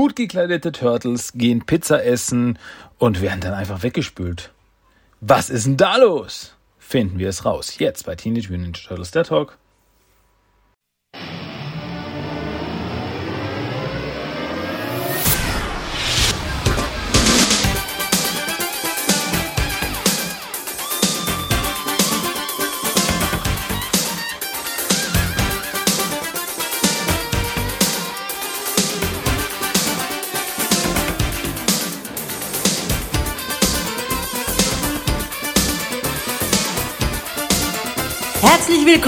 gut gekleidete Turtles gehen Pizza essen und werden dann einfach weggespült. Was ist denn da los? Finden wir es raus. Jetzt bei Teenage Mutant Ninja Turtles der Talk.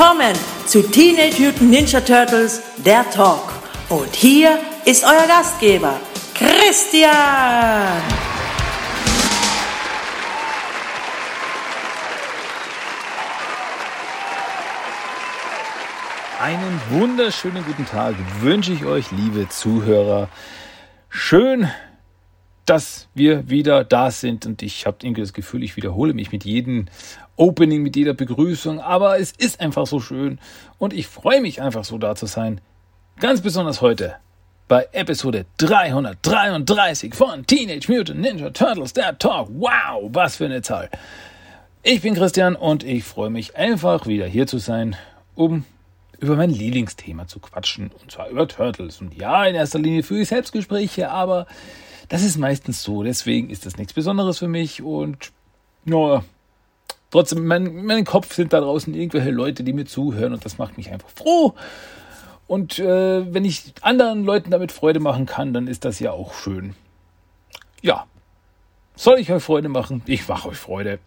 Willkommen zu Teenage Mutant Ninja Turtles, der Talk. Und hier ist euer Gastgeber, Christian. Einen wunderschönen guten Tag wünsche ich euch, liebe Zuhörer. Schön, dass wir wieder da sind und ich habe irgendwie das Gefühl, ich wiederhole mich mit jedem Opening, mit jeder Begrüßung, aber es ist einfach so schön und ich freue mich einfach so da zu sein. Ganz besonders heute bei Episode 333 von Teenage Mutant Ninja Turtles, der Talk. Wow, was für eine Zahl. Ich bin Christian und ich freue mich einfach wieder hier zu sein, um über mein Lieblingsthema zu quatschen, und zwar über Turtles. Und ja, in erster Linie führe ich Selbstgespräche, aber das ist meistens so. Deswegen ist das nichts Besonderes für mich und ja, trotzdem, mein, mein Kopf sind da draußen irgendwelche Leute, die mir zuhören und das macht mich einfach froh. Und äh, wenn ich anderen Leuten damit Freude machen kann, dann ist das ja auch schön. Ja, soll ich euch Freude machen? Ich mache euch Freude.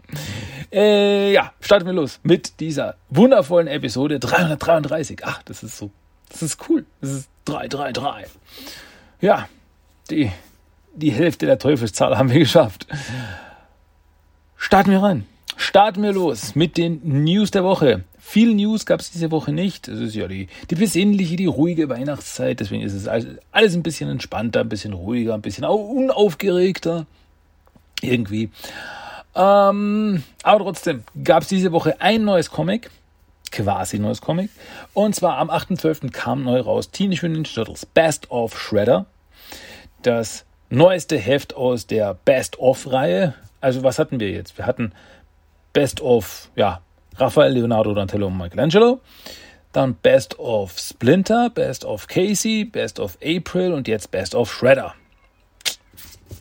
Äh, ja, starten wir los mit dieser wundervollen Episode 333. Ach, das ist so, das ist cool. Das ist 333. Ja, die die Hälfte der Teufelszahl haben wir geschafft. Starten wir rein. Starten wir los mit den News der Woche. Viel News gab es diese Woche nicht. Es ist ja die, die besinnliche, die ruhige Weihnachtszeit. Deswegen ist es alles ein bisschen entspannter, ein bisschen ruhiger, ein bisschen unaufgeregter. Irgendwie. Ähm, aber trotzdem gab es diese Woche ein neues Comic. Quasi neues Comic. Und zwar am 8.12. kam neu raus Teenage Mutant Turtles Best of Shredder. Das neueste Heft aus der Best-of-Reihe. Also was hatten wir jetzt? Wir hatten Best of, ja, Raphael, Leonardo, Donatello und Michelangelo. Dann Best of Splinter, Best of Casey, Best of April und jetzt Best of Shredder.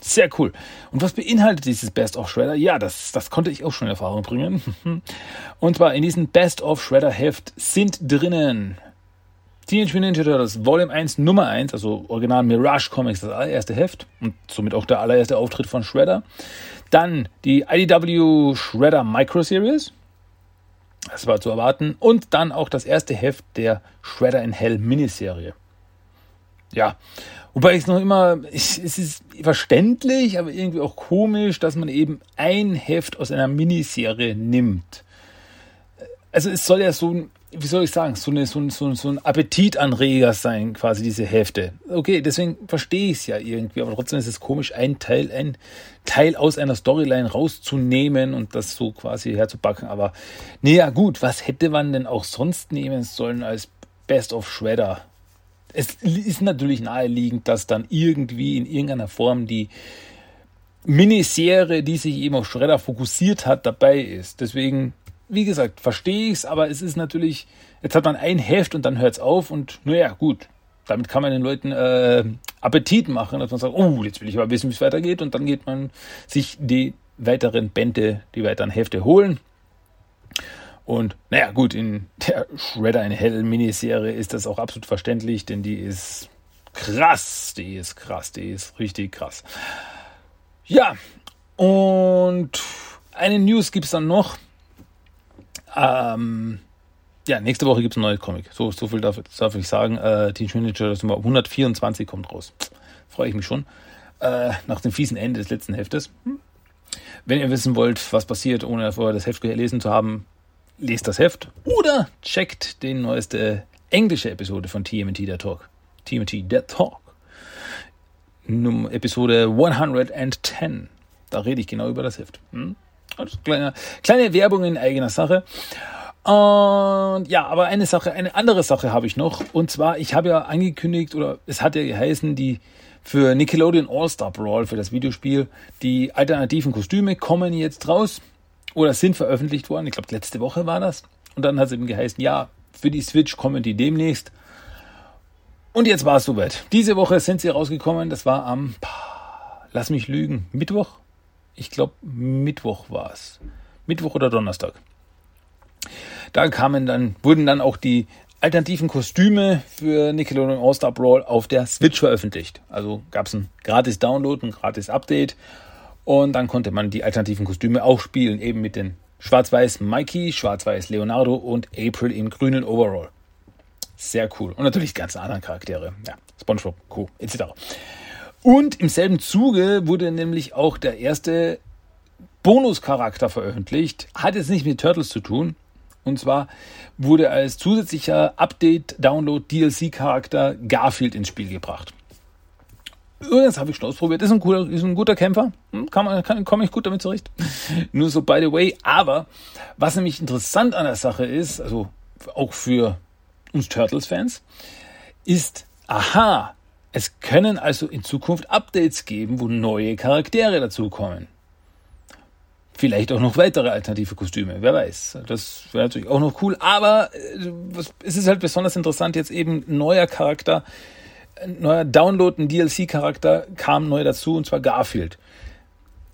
Sehr cool. Und was beinhaltet dieses Best of Shredder? Ja, das, das konnte ich auch schon in Erfahrung bringen. Und zwar in diesem Best of Shredder Heft sind drinnen Teenage Mutant Ninja Turtles Volume 1 Nummer 1, also Original Mirage Comics, das allererste Heft und somit auch der allererste Auftritt von Shredder. Dann die IDW Shredder Micro Series. Das war zu erwarten. Und dann auch das erste Heft der Shredder in Hell Miniserie. Ja, wobei ich es noch immer, ich, es ist verständlich, aber irgendwie auch komisch, dass man eben ein Heft aus einer Miniserie nimmt. Also es soll ja so ein wie soll ich sagen, so, eine, so, ein, so, so ein Appetitanreger sein, quasi diese Hälfte. Okay, deswegen verstehe ich es ja irgendwie, aber trotzdem ist es komisch, ein Teil, ein Teil aus einer Storyline rauszunehmen und das so quasi herzubacken. Aber naja, gut, was hätte man denn auch sonst nehmen sollen als Best of Shredder? Es ist natürlich naheliegend, dass dann irgendwie in irgendeiner Form die Miniserie, die sich eben auf Shredder fokussiert hat, dabei ist. Deswegen wie gesagt, verstehe ich es, aber es ist natürlich, jetzt hat man ein Heft und dann hört es auf und naja, gut. Damit kann man den Leuten äh, Appetit machen, dass man sagt, oh, jetzt will ich aber wissen, wie es weitergeht und dann geht man sich die weiteren Bände, die weiteren Hefte holen. Und naja, gut, in der Shredder in Hell Miniserie ist das auch absolut verständlich, denn die ist krass, die ist krass, die ist richtig krass. Ja, und eine News gibt es dann noch. Ähm, ja, nächste Woche gibt es ein neues Comic. So, so viel darf, darf ich sagen. Äh, Teenage Mutant Ninja Nummer 124 kommt raus. Freue ich mich schon. Äh, nach dem fiesen Ende des letzten Heftes. Wenn ihr wissen wollt, was passiert, ohne vorher das Heft gelesen zu haben, lest das Heft oder checkt die neueste englische Episode von TMT der Talk. TMT der Talk. Num Episode 110. Da rede ich genau über das Heft. Hm? Kleine, kleine Werbung in eigener Sache. Und ja, aber eine Sache, eine andere Sache habe ich noch. Und zwar, ich habe ja angekündigt, oder es hat ja geheißen, die für Nickelodeon All-Star Brawl, für das Videospiel, die alternativen Kostüme kommen jetzt raus oder sind veröffentlicht worden. Ich glaube, letzte Woche war das. Und dann hat es eben geheißen, ja, für die Switch kommen die demnächst. Und jetzt war es soweit. Diese Woche sind sie rausgekommen. Das war am, lass mich lügen, Mittwoch? Ich glaube, Mittwoch war es. Mittwoch oder Donnerstag. Da kamen dann, wurden dann auch die alternativen Kostüme für Nickelodeon All-Star Brawl auf der Switch veröffentlicht. Also gab es ein gratis Download, ein gratis Update und dann konnte man die alternativen Kostüme auch spielen, eben mit den schwarz-weiß Mikey, schwarz-weiß Leonardo und April im grünen Overall. Sehr cool. Und natürlich ganz anderen Charaktere. Ja, SpongeBob, Co. etc. Und im selben Zuge wurde nämlich auch der erste Bonuscharakter veröffentlicht. Hat jetzt nicht mit Turtles zu tun, und zwar wurde als zusätzlicher Update-Download-DLC-Charakter Garfield ins Spiel gebracht. Das habe ich schon ausprobiert. Ist ein, cooler, ist ein guter Kämpfer. Hm, kann man, kann, komme ich gut damit zurecht. Nur so by the way. Aber was nämlich interessant an der Sache ist, also auch für uns Turtles-Fans, ist, aha, es können also in Zukunft Updates geben, wo neue Charaktere dazukommen. Vielleicht auch noch weitere alternative Kostüme, wer weiß. Das wäre natürlich auch noch cool. Aber äh, es ist halt besonders interessant, jetzt eben neuer Charakter, neuer Download, ein DLC-Charakter kam neu dazu, und zwar Garfield.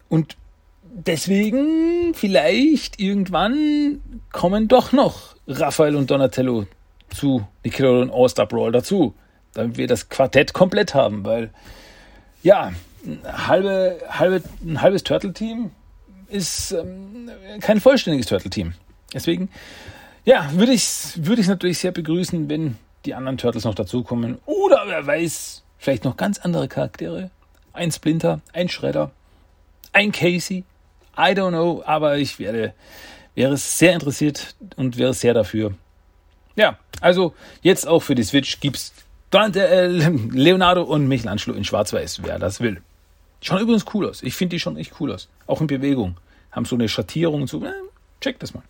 Und deswegen vielleicht irgendwann kommen doch noch Raphael und Donatello zu Nickelodeon All-Star Brawl dazu, damit wir das Quartett komplett haben, weil ja, halbe, halbe, ein halbes Turtle-Team ist ähm, kein vollständiges Turtle-Team. Deswegen, ja, würde ich es würde natürlich sehr begrüßen, wenn die anderen Turtles noch dazukommen. Oder wer weiß, vielleicht noch ganz andere Charaktere. Ein Splinter, ein Shredder, ein Casey. I don't know, aber ich werde, wäre sehr interessiert und wäre sehr dafür. Ja, also jetzt auch für die Switch gibt's Dante, äh, Leonardo und Michelangelo in Schwarz-Weiß, wer das will. Schauen übrigens cool aus. Ich finde die schon echt cool aus. Auch in Bewegung. Haben so eine Schattierung und so. Äh, check das mal.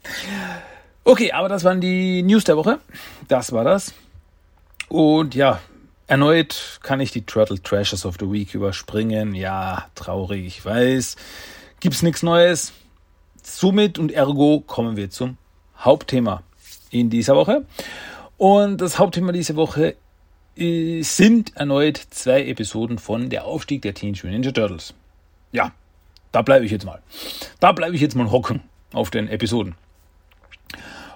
Okay, aber das waren die News der Woche. Das war das. Und ja, erneut kann ich die Turtle Trashes of the Week überspringen. Ja, traurig, ich weiß. Gibt's nichts Neues. Somit und ergo kommen wir zum Hauptthema in dieser Woche. Und das Hauptthema dieser Woche sind erneut zwei Episoden von Der Aufstieg der Teenage Mutant Ninja Turtles. Ja, da bleibe ich jetzt mal. Da bleibe ich jetzt mal hocken auf den Episoden.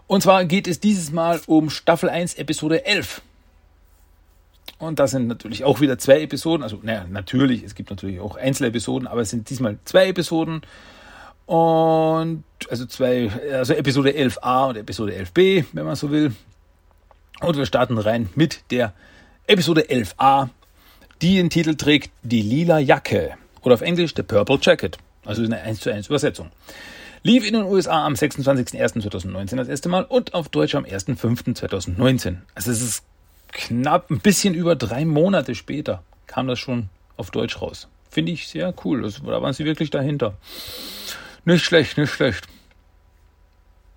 Und zwar geht es dieses Mal um Staffel 1, Episode 11. Und das sind natürlich auch wieder zwei Episoden. Also, naja, natürlich, es gibt natürlich auch Einzelepisoden, aber es sind diesmal zwei Episoden. Und also zwei, also Episode 11a und Episode 11b, wenn man so will. Und wir starten rein mit der Episode 11a, die den Titel trägt Die lila Jacke oder auf Englisch The Purple Jacket, also eine 1 zu 1 Übersetzung. Lief in den USA am 26.01.2019 das erste Mal und auf Deutsch am 1.05.2019. Also es ist knapp ein bisschen über drei Monate später kam das schon auf Deutsch raus. Finde ich sehr cool. Das, da waren sie wirklich dahinter. Nicht schlecht, nicht schlecht.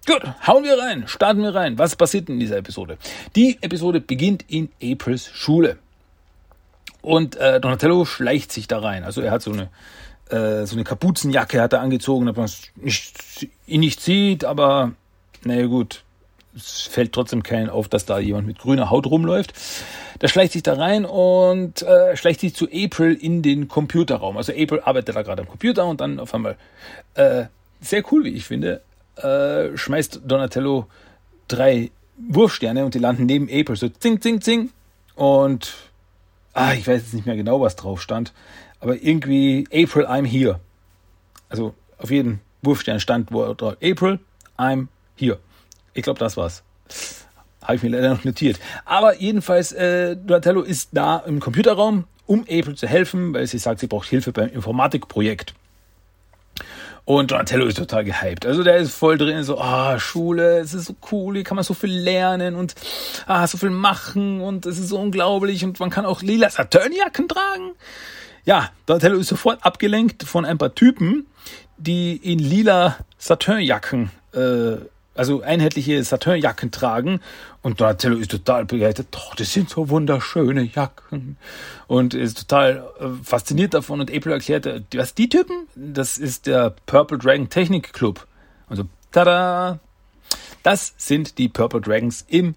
Gut, hauen wir rein, starten wir rein. Was passiert in dieser Episode? Die Episode beginnt in Aprils Schule. Und äh, Donatello schleicht sich da rein. Also er hat so eine, äh, so eine Kapuzenjacke hat er angezogen, damit man nicht, ihn nicht sieht, aber naja gut, es fällt trotzdem keinen auf, dass da jemand mit grüner Haut rumläuft. Der schleicht sich da rein und äh, schleicht sich zu April in den Computerraum. Also April arbeitet da gerade am Computer und dann auf einmal, äh, sehr cool, wie ich finde, äh, schmeißt Donatello drei Wurfsterne und die landen neben April. So zing, zing, zing. Und ah, ich weiß jetzt nicht mehr genau, was drauf stand. Aber irgendwie April, I'm here. Also auf jedem Wurfstern stand drauf April, I'm here. Ich glaube, das war's. Habe ich mir leider noch notiert. Aber jedenfalls, äh, Donatello ist da im Computerraum, um April zu helfen, weil sie sagt, sie braucht Hilfe beim Informatikprojekt. Und Donatello ist total gehypt. Also der ist voll drin, so, ah, oh, Schule, es ist so cool, hier kann man so viel lernen und ah, so viel machen und es ist so unglaublich und man kann auch lila Saturnjacken tragen. Ja, Donatello ist sofort abgelenkt von ein paar Typen, die in lila Saturnjacken äh, also einheitliche Satin-Jacken tragen. Und Donatello ist total begeistert. Doch, das sind so wunderschöne Jacken. Und ist total äh, fasziniert davon. Und April erklärt, äh, was die Typen? Das ist der Purple Dragon Technik Club. Also, tada! Das sind die Purple Dragons im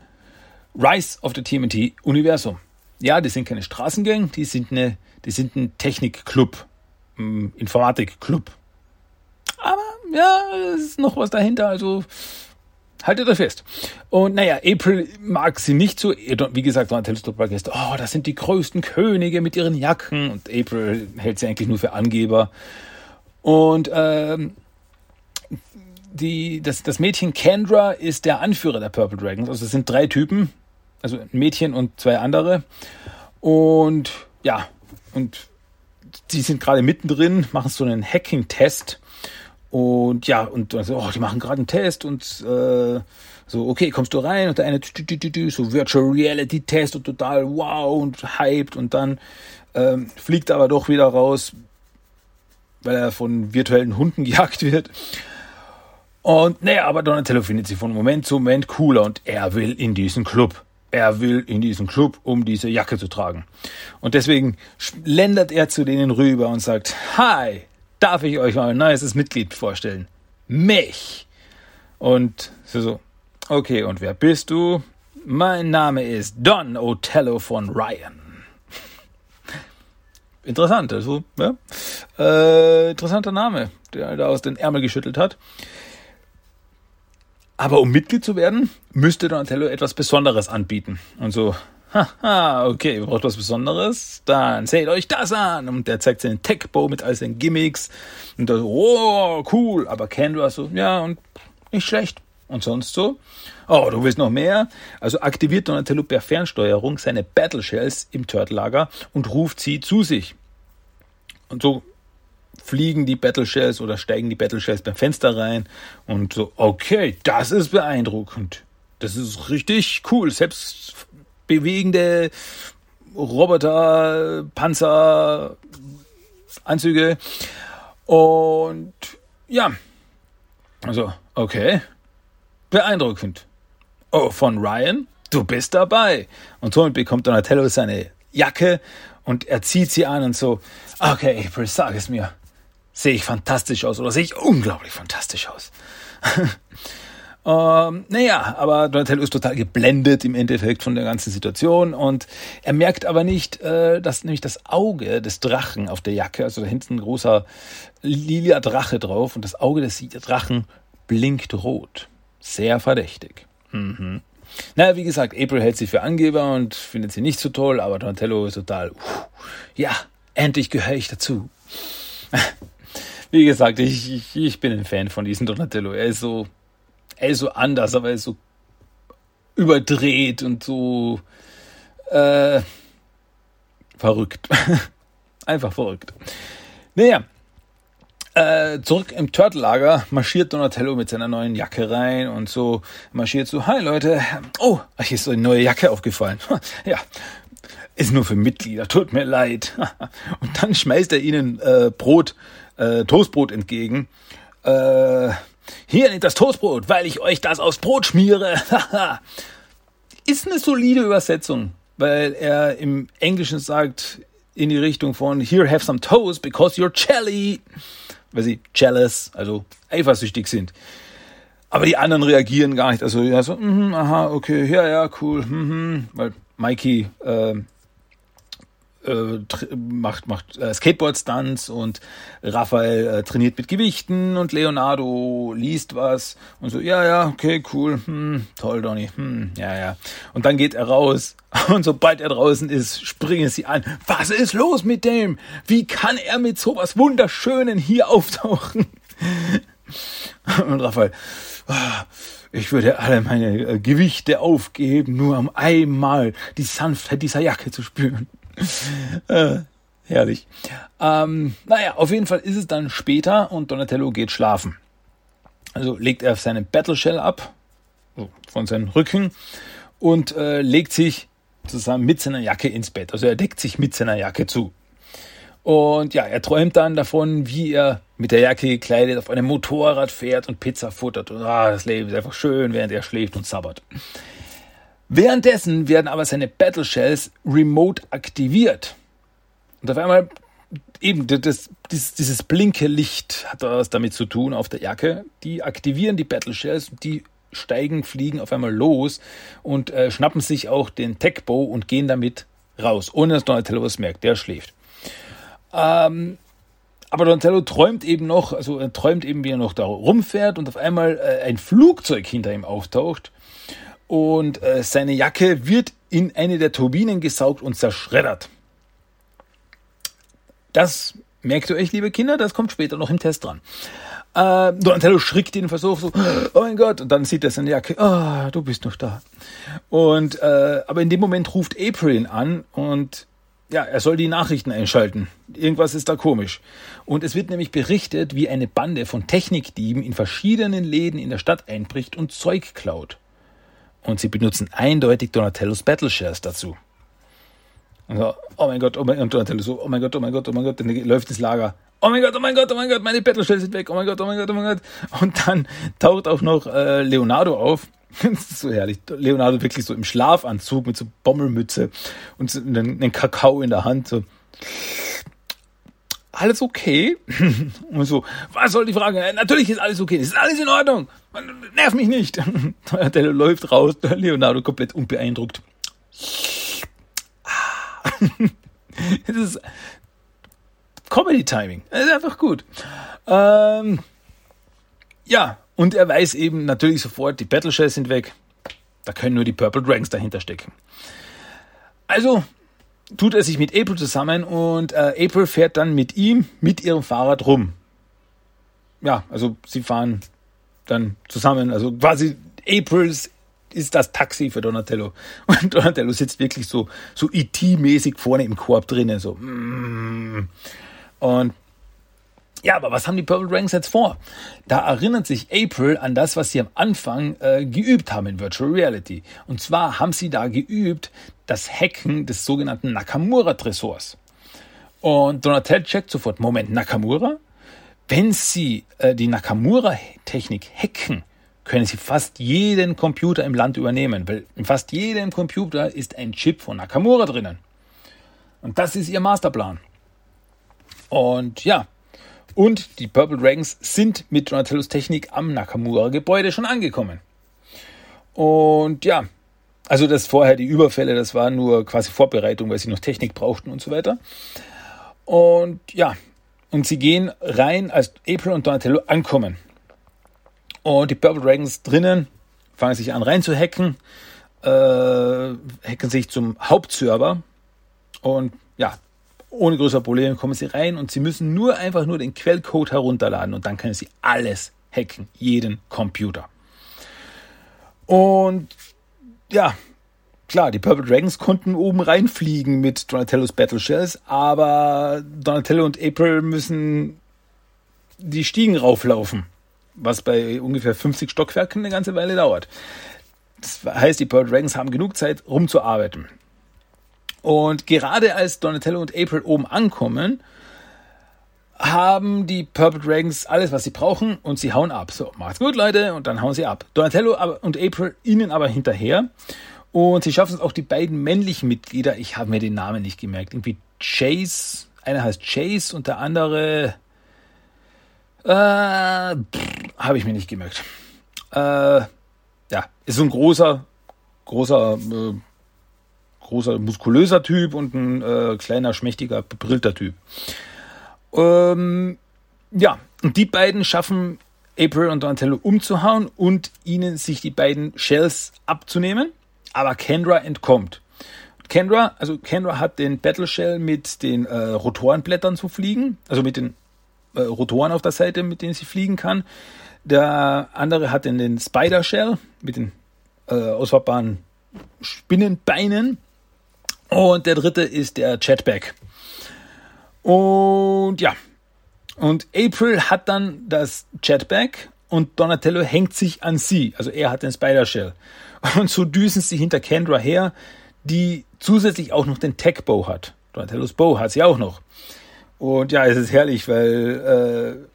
Rise of the TMT Universum. Ja, die sind keine Straßengang, die sind eine, die sind ein Technikclub, ein Informatikclub. Aber ja, es ist noch was dahinter, also haltet euch fest. Und naja, April mag sie nicht so. Wie gesagt, Donatello's Doppelgäste, oh, das sind die größten Könige mit ihren Jacken. Und April hält sie eigentlich nur für Angeber. Und ähm, die, das, das Mädchen Kendra ist der Anführer der Purple Dragons. Also es sind drei Typen, also ein Mädchen und zwei andere. Und ja, und die sind gerade mittendrin, machen so einen Hacking-Test. Und ja, und also, oh, die machen gerade einen Test und äh, so, okay, kommst du rein? Und der eine so Virtual Reality Test und total wow und hyped und dann ähm, fliegt er aber doch wieder raus, weil er von virtuellen Hunden gejagt wird. Und naja, aber Donatello findet sie von Moment zu Moment cooler und er will in diesen Club. Er will in diesen Club, um diese Jacke zu tragen. Und deswegen schlendert er zu denen rüber und sagt, Hi, darf ich euch mal ein neues Mitglied vorstellen? Mich. Und so, okay, und wer bist du? Mein Name ist Don Otello von Ryan. Interessant, also, ja. Äh, interessanter Name, der er da aus den Ärmel geschüttelt hat. Aber um Mitglied zu werden, müsste Donatello etwas Besonderes anbieten. Und so, haha, okay, ihr braucht was Besonderes? Dann seht euch das an. Und der zeigt seinen Tech-Bow mit all seinen Gimmicks. Und da so, oh, cool. Aber Kendra so, ja, und nicht schlecht. Und sonst so, oh, du willst noch mehr? Also aktiviert Donatello per Fernsteuerung seine Battle Shells im Turtle-Lager und ruft sie zu sich. Und so fliegen die Battle Shells oder steigen die Battle Shells beim Fenster rein und so, okay, das ist beeindruckend. Das ist richtig cool. Selbst bewegende Roboter, Panzer, Anzüge. Und ja, also, okay, beeindruckend. Oh, von Ryan, du bist dabei. Und somit bekommt Donatello seine Jacke und er zieht sie an und so, okay, April, sag es mir sehe ich fantastisch aus oder sehe ich unglaublich fantastisch aus. ähm, naja, aber Donatello ist total geblendet im Endeffekt von der ganzen Situation und er merkt aber nicht, äh, dass nämlich das Auge des Drachen auf der Jacke, also da hinten ein großer lila Drache drauf und das Auge des Drachen blinkt rot. Sehr verdächtig. Mhm. Naja, wie gesagt, April hält sie für Angeber und findet sie nicht so toll, aber Donatello ist total, uh, ja, endlich gehöre ich dazu. wie gesagt, ich, ich, ich bin ein Fan von diesem Donatello. Er ist so, er so anders, aber er so überdreht und so äh, verrückt. Einfach verrückt. Naja, äh, zurück im Turtle-Lager marschiert Donatello mit seiner neuen Jacke rein und so marschiert so, hi Leute, oh, hier ist so eine neue Jacke aufgefallen. ja, ist nur für Mitglieder, tut mir leid. und dann schmeißt er ihnen äh, Brot äh, Toastbrot entgegen. Äh, hier nehmt das Toastbrot, weil ich euch das aufs Brot schmiere. Ist eine solide Übersetzung, weil er im Englischen sagt in die Richtung von Here have some toast because you're jelly, weil sie jealous, also eifersüchtig sind. Aber die anderen reagieren gar nicht. Also ja so, mm, aha, okay, ja, ja, cool, mm, weil Mikey äh, äh, macht, macht äh, Skateboard-Stunts und Raphael äh, trainiert mit Gewichten und Leonardo liest was und so, ja, ja, okay, cool, hm, toll, Donny, hm, ja, ja. Und dann geht er raus und sobald er draußen ist, springen sie an. Was ist los mit dem? Wie kann er mit sowas Wunderschönen hier auftauchen? und Raphael, ah, ich würde alle meine äh, Gewichte aufgeben, nur um einmal die Sanftheit dieser Jacke zu spüren äh, herrlich. Ähm, naja, auf jeden Fall ist es dann später und Donatello geht schlafen. Also legt er seine Battle Shell ab, von seinem Rücken, und äh, legt sich zusammen mit seiner Jacke ins Bett. Also er deckt sich mit seiner Jacke zu. Und ja, er träumt dann davon, wie er mit der Jacke gekleidet auf einem Motorrad fährt und Pizza futtert. Und ah, das Leben ist einfach schön, während er schläft und sabbert. Währenddessen werden aber seine Battle Shells remote aktiviert. Und auf einmal eben das, dieses, dieses blinke Licht hat was damit zu tun auf der Jacke. Die aktivieren die Battle Shells die steigen, fliegen auf einmal los und äh, schnappen sich auch den Techbow und gehen damit raus, ohne dass Donatello was merkt. Der schläft. Ähm, aber Donatello träumt eben noch, also er träumt eben, wie er noch da rumfährt und auf einmal äh, ein Flugzeug hinter ihm auftaucht und äh, seine Jacke wird in eine der Turbinen gesaugt und zerschreddert. Das merkt ihr euch, liebe Kinder, das kommt später noch im Test dran. Äh, Donatello schrickt den Versuch so, oh mein Gott, und dann sieht er seine Jacke, ah, oh, du bist noch da. Und, äh, aber in dem Moment ruft April an und ja, er soll die Nachrichten einschalten. Irgendwas ist da komisch. Und es wird nämlich berichtet, wie eine Bande von Technikdieben in verschiedenen Läden in der Stadt einbricht und Zeug klaut. Und sie benutzen eindeutig Donatellos Battle Shares dazu. Also, oh mein Gott, oh mein Gott, Donatello so, oh mein Gott, oh mein Gott, oh mein Gott, dann läuft ins Lager. Oh mein Gott, oh mein Gott, oh mein Gott, meine Battle Shells sind weg. Oh mein Gott, oh mein Gott, oh mein Gott. Und dann taucht auch noch äh, Leonardo auf. das ist so herrlich. Leonardo wirklich so im Schlafanzug mit so Bommelmütze und so einen Kakao in der Hand. So alles okay? Und so, was soll die Frage? Natürlich ist alles okay, es ist alles in Ordnung. Nerv mich nicht. Der läuft raus, Leonardo komplett unbeeindruckt. Das ist Comedy-Timing. Das ist einfach gut. Ähm, ja, und er weiß eben natürlich sofort, die Battle Shells sind weg. Da können nur die Purple Dragons dahinter stecken. Also tut er sich mit April zusammen und äh, April fährt dann mit ihm mit ihrem Fahrrad rum. Ja, also sie fahren dann zusammen, also quasi Aprils ist das Taxi für Donatello. Und Donatello sitzt wirklich so, so IT-mäßig e vorne im Korb drinnen, so. Mm. Und ja, aber was haben die Purple Dragons jetzt vor? Da erinnert sich April an das, was sie am Anfang äh, geübt haben in Virtual Reality. Und zwar haben sie da geübt das Hacken des sogenannten Nakamura-Tresors. Und Donatello checkt sofort, Moment, Nakamura? Wenn sie äh, die Nakamura-Technik hacken, können sie fast jeden Computer im Land übernehmen, weil in fast jedem Computer ist ein Chip von Nakamura drinnen. Und das ist ihr Masterplan. Und ja, und die Purple Dragons sind mit Donatellos Technik am Nakamura-Gebäude schon angekommen. Und ja, also das vorher die Überfälle, das war nur quasi Vorbereitung, weil sie noch Technik brauchten und so weiter. Und ja, und sie gehen rein, als April und Donatello ankommen. Und die Purple Dragons drinnen fangen sich an rein zu hacken, äh, hacken sich zum Hauptserver und ja, ohne größere Probleme kommen sie rein und sie müssen nur einfach nur den Quellcode herunterladen und dann können sie alles hacken, jeden Computer. Und ja, klar, die Purple Dragons konnten oben reinfliegen mit Donatellos Battle Shells, aber Donatello und April müssen die Stiegen rauflaufen, was bei ungefähr 50 Stockwerken eine ganze Weile dauert. Das heißt, die Purple Dragons haben genug Zeit, rumzuarbeiten. Und gerade als Donatello und April oben ankommen, haben die Purple Dragons alles, was sie brauchen und sie hauen ab. So, macht's gut, Leute, und dann hauen sie ab. Donatello und April ihnen aber hinterher und sie schaffen es auch die beiden männlichen Mitglieder, ich habe mir den Namen nicht gemerkt, irgendwie Chase, einer heißt Chase und der andere äh, habe ich mir nicht gemerkt. Äh, ja, ist so ein großer, großer äh, großer, muskulöser Typ und ein äh, kleiner, schmächtiger, bebrillter Typ. Ähm, ja, und die beiden schaffen April und Donatello umzuhauen und ihnen sich die beiden Shells abzunehmen. Aber Kendra entkommt. Kendra, also Kendra hat den Battle Shell mit den äh, Rotorenblättern zu fliegen, also mit den äh, Rotoren auf der Seite, mit denen sie fliegen kann. Der andere hat den, den Spider Shell mit den äh, ausfahrbaren Spinnenbeinen. Und der dritte ist der Chatback. Und ja. Und April hat dann das Chatback und Donatello hängt sich an sie. Also er hat den Spider-Shell. Und so düsen sie hinter Kendra her, die zusätzlich auch noch den Tech-Bow hat. Donatellos Bow hat sie auch noch. Und ja, es ist herrlich, weil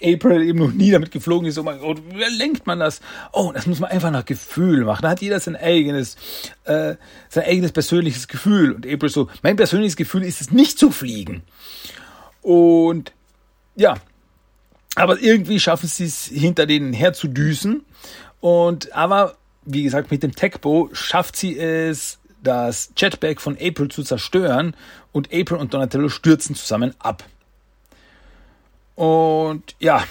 äh, April eben noch nie damit geflogen ist. Oh mein Gott, wie lenkt man das? Oh, das muss man einfach nach Gefühl machen. Da hat jeder sein eigenes, äh, sein eigenes persönliches Gefühl. Und April so, mein persönliches Gefühl ist es nicht zu fliegen. Und ja, aber irgendwie schaffen sie es, hinter denen herzudüsen. Und aber, wie gesagt, mit dem Techbo schafft sie es, das Jetpack von April zu zerstören und April und Donatello stürzen zusammen ab. Und ja,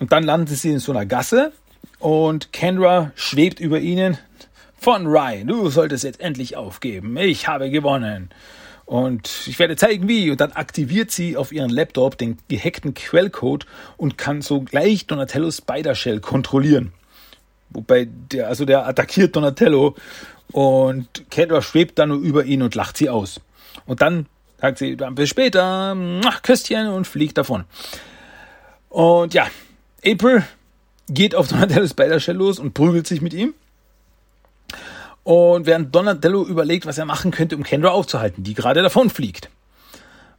und dann landen sie in so einer Gasse und Kendra schwebt über ihnen. Von Ryan, du solltest jetzt endlich aufgeben. Ich habe gewonnen. Und ich werde zeigen, wie. Und dann aktiviert sie auf ihren Laptop den gehackten Quellcode und kann so gleich Donatellos Spider-Shell kontrollieren. Wobei der, also der attackiert Donatello und Kendra schwebt dann nur über ihn und lacht sie aus. Und dann sagt sie, dann bis später, ach, Küsschen und fliegt davon. Und ja, April geht auf Donatello Spider-Shell los und prügelt sich mit ihm. Und während Donatello überlegt, was er machen könnte, um Kendra aufzuhalten, die gerade davon fliegt.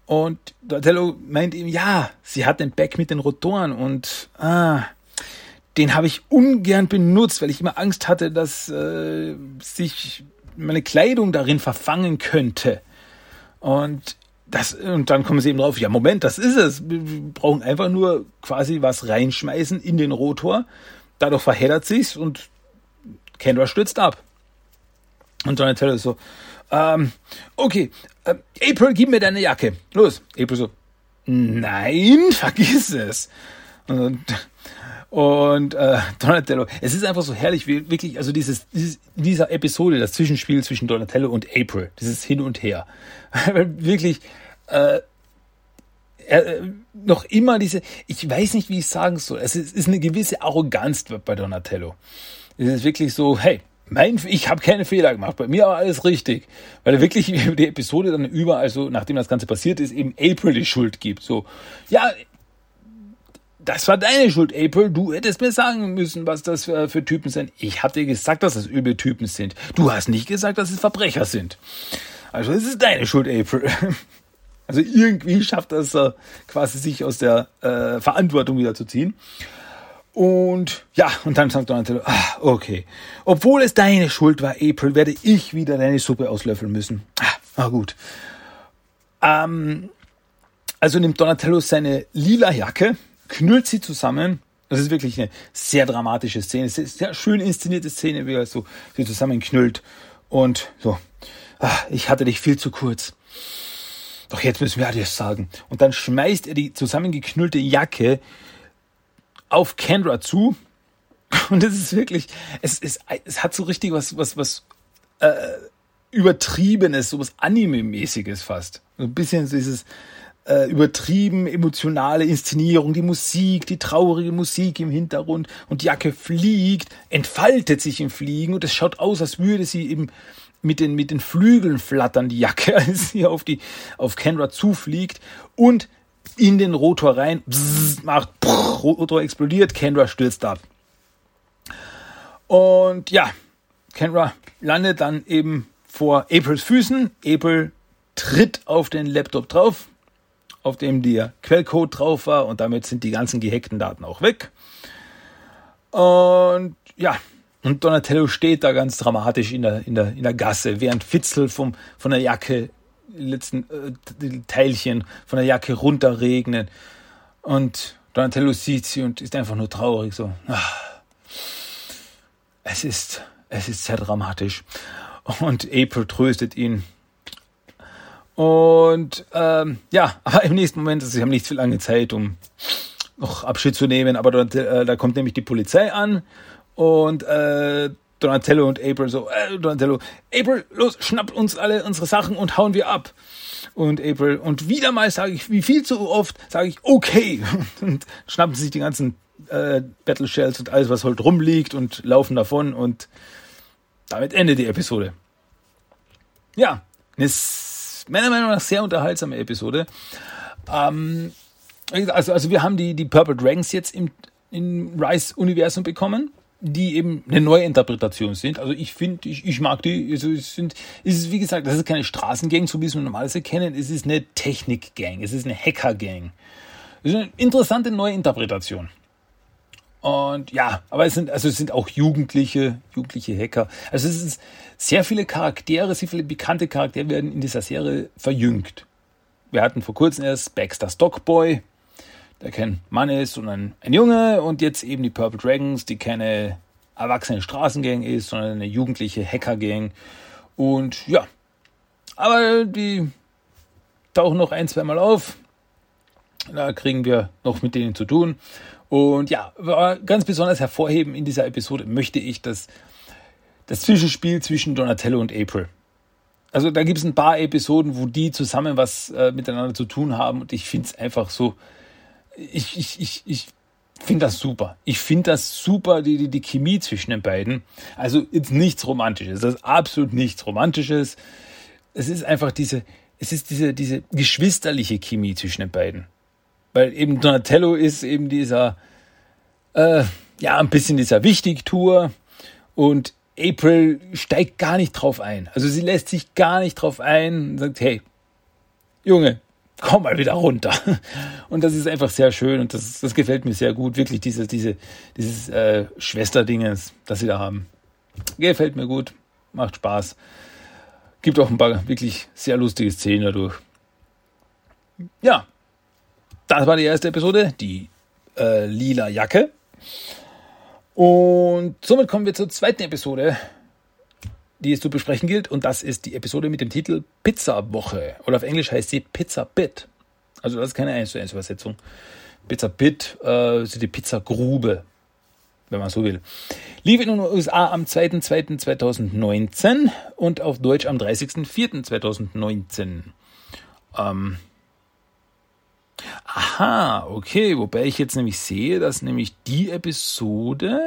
Und Donatello meint ihm, ja, sie hat den Back mit den Rotoren und ah, den habe ich ungern benutzt, weil ich immer Angst hatte, dass äh, sich meine Kleidung darin verfangen könnte. Und das, und dann kommen sie eben drauf, ja, Moment, das ist es. Wir brauchen einfach nur quasi was reinschmeißen in den Rotor. Dadurch verheddert sich's und Kendra stürzt ab. Und Donatello ist so, ähm, okay, äh, April, gib mir deine Jacke. Los. April so, nein, vergiss es. Und und äh, Donatello, es ist einfach so herrlich, wie wirklich, also dieses, dieses dieser Episode, das Zwischenspiel zwischen Donatello und April, dieses Hin und Her. wirklich, äh, er, äh, noch immer diese, ich weiß nicht, wie ich sagen soll, es ist, ist eine gewisse Arroganz bei Donatello. Es ist wirklich so, hey, mein, ich habe keine Fehler gemacht, bei mir war alles richtig. Weil er wirklich die Episode dann überall so, nachdem das Ganze passiert ist, eben April die Schuld gibt. So, ja, das war deine Schuld, April. Du hättest mir sagen müssen, was das für, für Typen sind. Ich hatte gesagt, dass das üble Typen sind. Du hast nicht gesagt, dass es Verbrecher sind. Also es ist deine Schuld, April. Also irgendwie schafft das äh, quasi sich aus der äh, Verantwortung wieder zu ziehen. Und ja, und dann sagt Donatello, ah, okay. Obwohl es deine Schuld war, April, werde ich wieder deine Suppe auslöffeln müssen. Ah, ah gut. Ähm, also nimmt Donatello seine lila Jacke, knüllt sie zusammen. Das ist wirklich eine sehr dramatische Szene. Eine sehr schön inszenierte Szene, wie er so sie zusammenknüllt. Und so, ach, ich hatte dich viel zu kurz. Doch jetzt müssen wir Adios sagen. Und dann schmeißt er die zusammengeknüllte Jacke auf Kendra zu. Und es ist wirklich, es, es, es hat so richtig was, was, was äh, übertriebenes, so was Anime-mäßiges fast. So ein bisschen dieses, äh, übertrieben emotionale Inszenierung, die Musik, die traurige Musik im Hintergrund und die Jacke fliegt, entfaltet sich im Fliegen und es schaut aus, als würde sie eben mit den, mit den Flügeln flattern, die Jacke, als sie auf die, auf Kendra zufliegt und in den Rotor rein, bzzz, macht, brrr, Rotor explodiert, Kendra stürzt ab. Und ja, Kendra landet dann eben vor Aprils Füßen. April tritt auf den Laptop drauf, auf dem der Quellcode drauf war und damit sind die ganzen gehackten Daten auch weg. Und ja, und Donatello steht da ganz dramatisch in der, in der, in der Gasse, während Fitzel vom, von der Jacke, letzten äh, Teilchen von der Jacke runterregnen. Und Donatello sieht sie und ist einfach nur traurig, so. Ach, es ist, es ist sehr dramatisch. Und April tröstet ihn und ähm, ja, aber im nächsten Moment, also sie haben nicht viel lange Zeit, um noch Abschied zu nehmen, aber dort, äh, da kommt nämlich die Polizei an und äh, Donatello und April so, äh, Donatello, April, los, schnappt uns alle unsere Sachen und hauen wir ab. Und April, und wieder mal sage ich, wie viel zu oft, sage ich, okay. Und schnappen sich die ganzen äh, Battle Shells und alles, was halt rumliegt und laufen davon und damit endet die Episode. Ja, eine meiner Meinung nach sehr unterhaltsame Episode. Ähm, also, also wir haben die, die Purple Dragons jetzt im, im Rise-Universum bekommen. die eben eine neue Interpretation sind. Also ich finde, ich, ich mag die. Also es sind, es ist wie gesagt, das ist keine Straßengang, so wie es wir normalerweise kennen. Es ist eine Technikgang, es ist eine Hackergang. Es ist eine interessante neue Interpretation. Und ja, aber es sind, also es sind auch Jugendliche, jugendliche Hacker. Also es ist sehr viele Charaktere, sehr viele bekannte Charaktere werden in dieser Serie verjüngt. Wir hatten vor kurzem erst Baxter Stockboy, der kein Mann ist, sondern ein Junge und jetzt eben die Purple Dragons, die keine erwachsene Straßengang ist, sondern eine jugendliche Hackergang. Und ja, aber die tauchen noch ein, zweimal auf. Da kriegen wir noch mit denen zu tun. Und ja, ganz besonders hervorheben in dieser Episode möchte ich das, das Zwischenspiel zwischen Donatello und April. Also da gibt es ein paar Episoden, wo die zusammen was äh, miteinander zu tun haben und ich finde es einfach so, ich, ich, ich, ich finde das super. Ich finde das super, die, die, die Chemie zwischen den beiden. Also jetzt nichts Romantisches, das ist absolut nichts Romantisches. Es ist einfach diese, es ist diese, diese geschwisterliche Chemie zwischen den beiden. Weil eben Donatello ist eben dieser, äh, ja, ein bisschen dieser Wichtigtour und April steigt gar nicht drauf ein. Also sie lässt sich gar nicht drauf ein und sagt, hey, Junge, komm mal wieder runter. Und das ist einfach sehr schön und das, das gefällt mir sehr gut. Wirklich diese, diese, dieses äh, Schwesterdinges, das sie da haben. Gefällt mir gut, macht Spaß. Gibt auch ein paar wirklich sehr lustige Szenen dadurch. Ja, das war die erste Episode, die äh, lila Jacke. Und somit kommen wir zur zweiten Episode, die es zu besprechen gilt. Und das ist die Episode mit dem Titel Pizza Woche. Oder auf Englisch heißt sie Pizza Bit. Also das ist keine 1 zu 1 Übersetzung. Pizza Bit äh, ist die Pizza Grube, wenn man so will. Lief in den USA am 2.2.2019 und auf Deutsch am 30.04.2019. Ähm, Aha, okay, wobei ich jetzt nämlich sehe, dass nämlich die Episode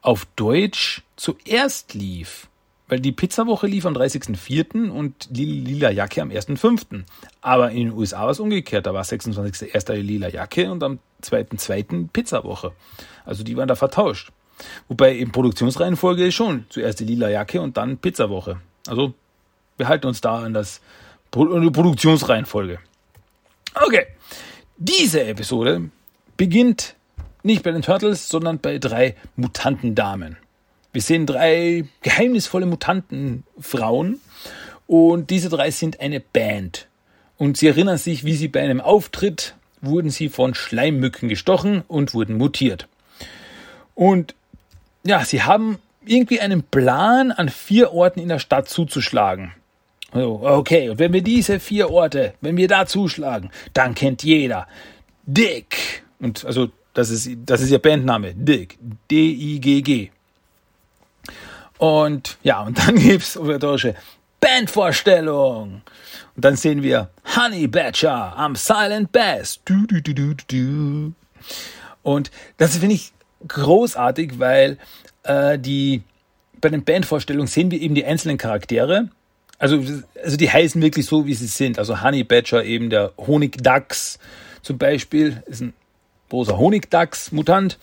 auf Deutsch zuerst lief. Weil die Pizzawoche lief am 30.04. und die Lila Jacke am 1.05. Aber in den USA war es umgekehrt. Da war 26.01. die Lila Jacke und am 2.02. Pizzawoche. Also die waren da vertauscht. Wobei in Produktionsreihenfolge schon zuerst die Lila Jacke und dann Pizzawoche. Also wir halten uns da an das an die Produktionsreihenfolge. Okay, diese Episode beginnt nicht bei den Turtles, sondern bei drei Mutantendamen. Wir sehen drei geheimnisvolle Mutantenfrauen und diese drei sind eine Band. Und sie erinnern sich, wie sie bei einem Auftritt wurden sie von Schleimmücken gestochen und wurden mutiert. Und ja, sie haben irgendwie einen Plan, an vier Orten in der Stadt zuzuschlagen. Okay, und wenn wir diese vier Orte, wenn wir da zuschlagen, dann kennt jeder Dick. Und also, das ist, das ist ihr Bandname. Dick. D-I-G-G. Und ja, und dann gibt's obligatorische Bandvorstellung. Und dann sehen wir Honey Badger am Silent Bass. Du, du, du, du, du. Und das finde ich großartig, weil äh, die bei den Bandvorstellungen sehen wir eben die einzelnen Charaktere also, also die heißen wirklich so, wie sie sind. Also Honey Badger, eben der Honigdachs zum Beispiel, ist ein großer Honigdachs-Mutant.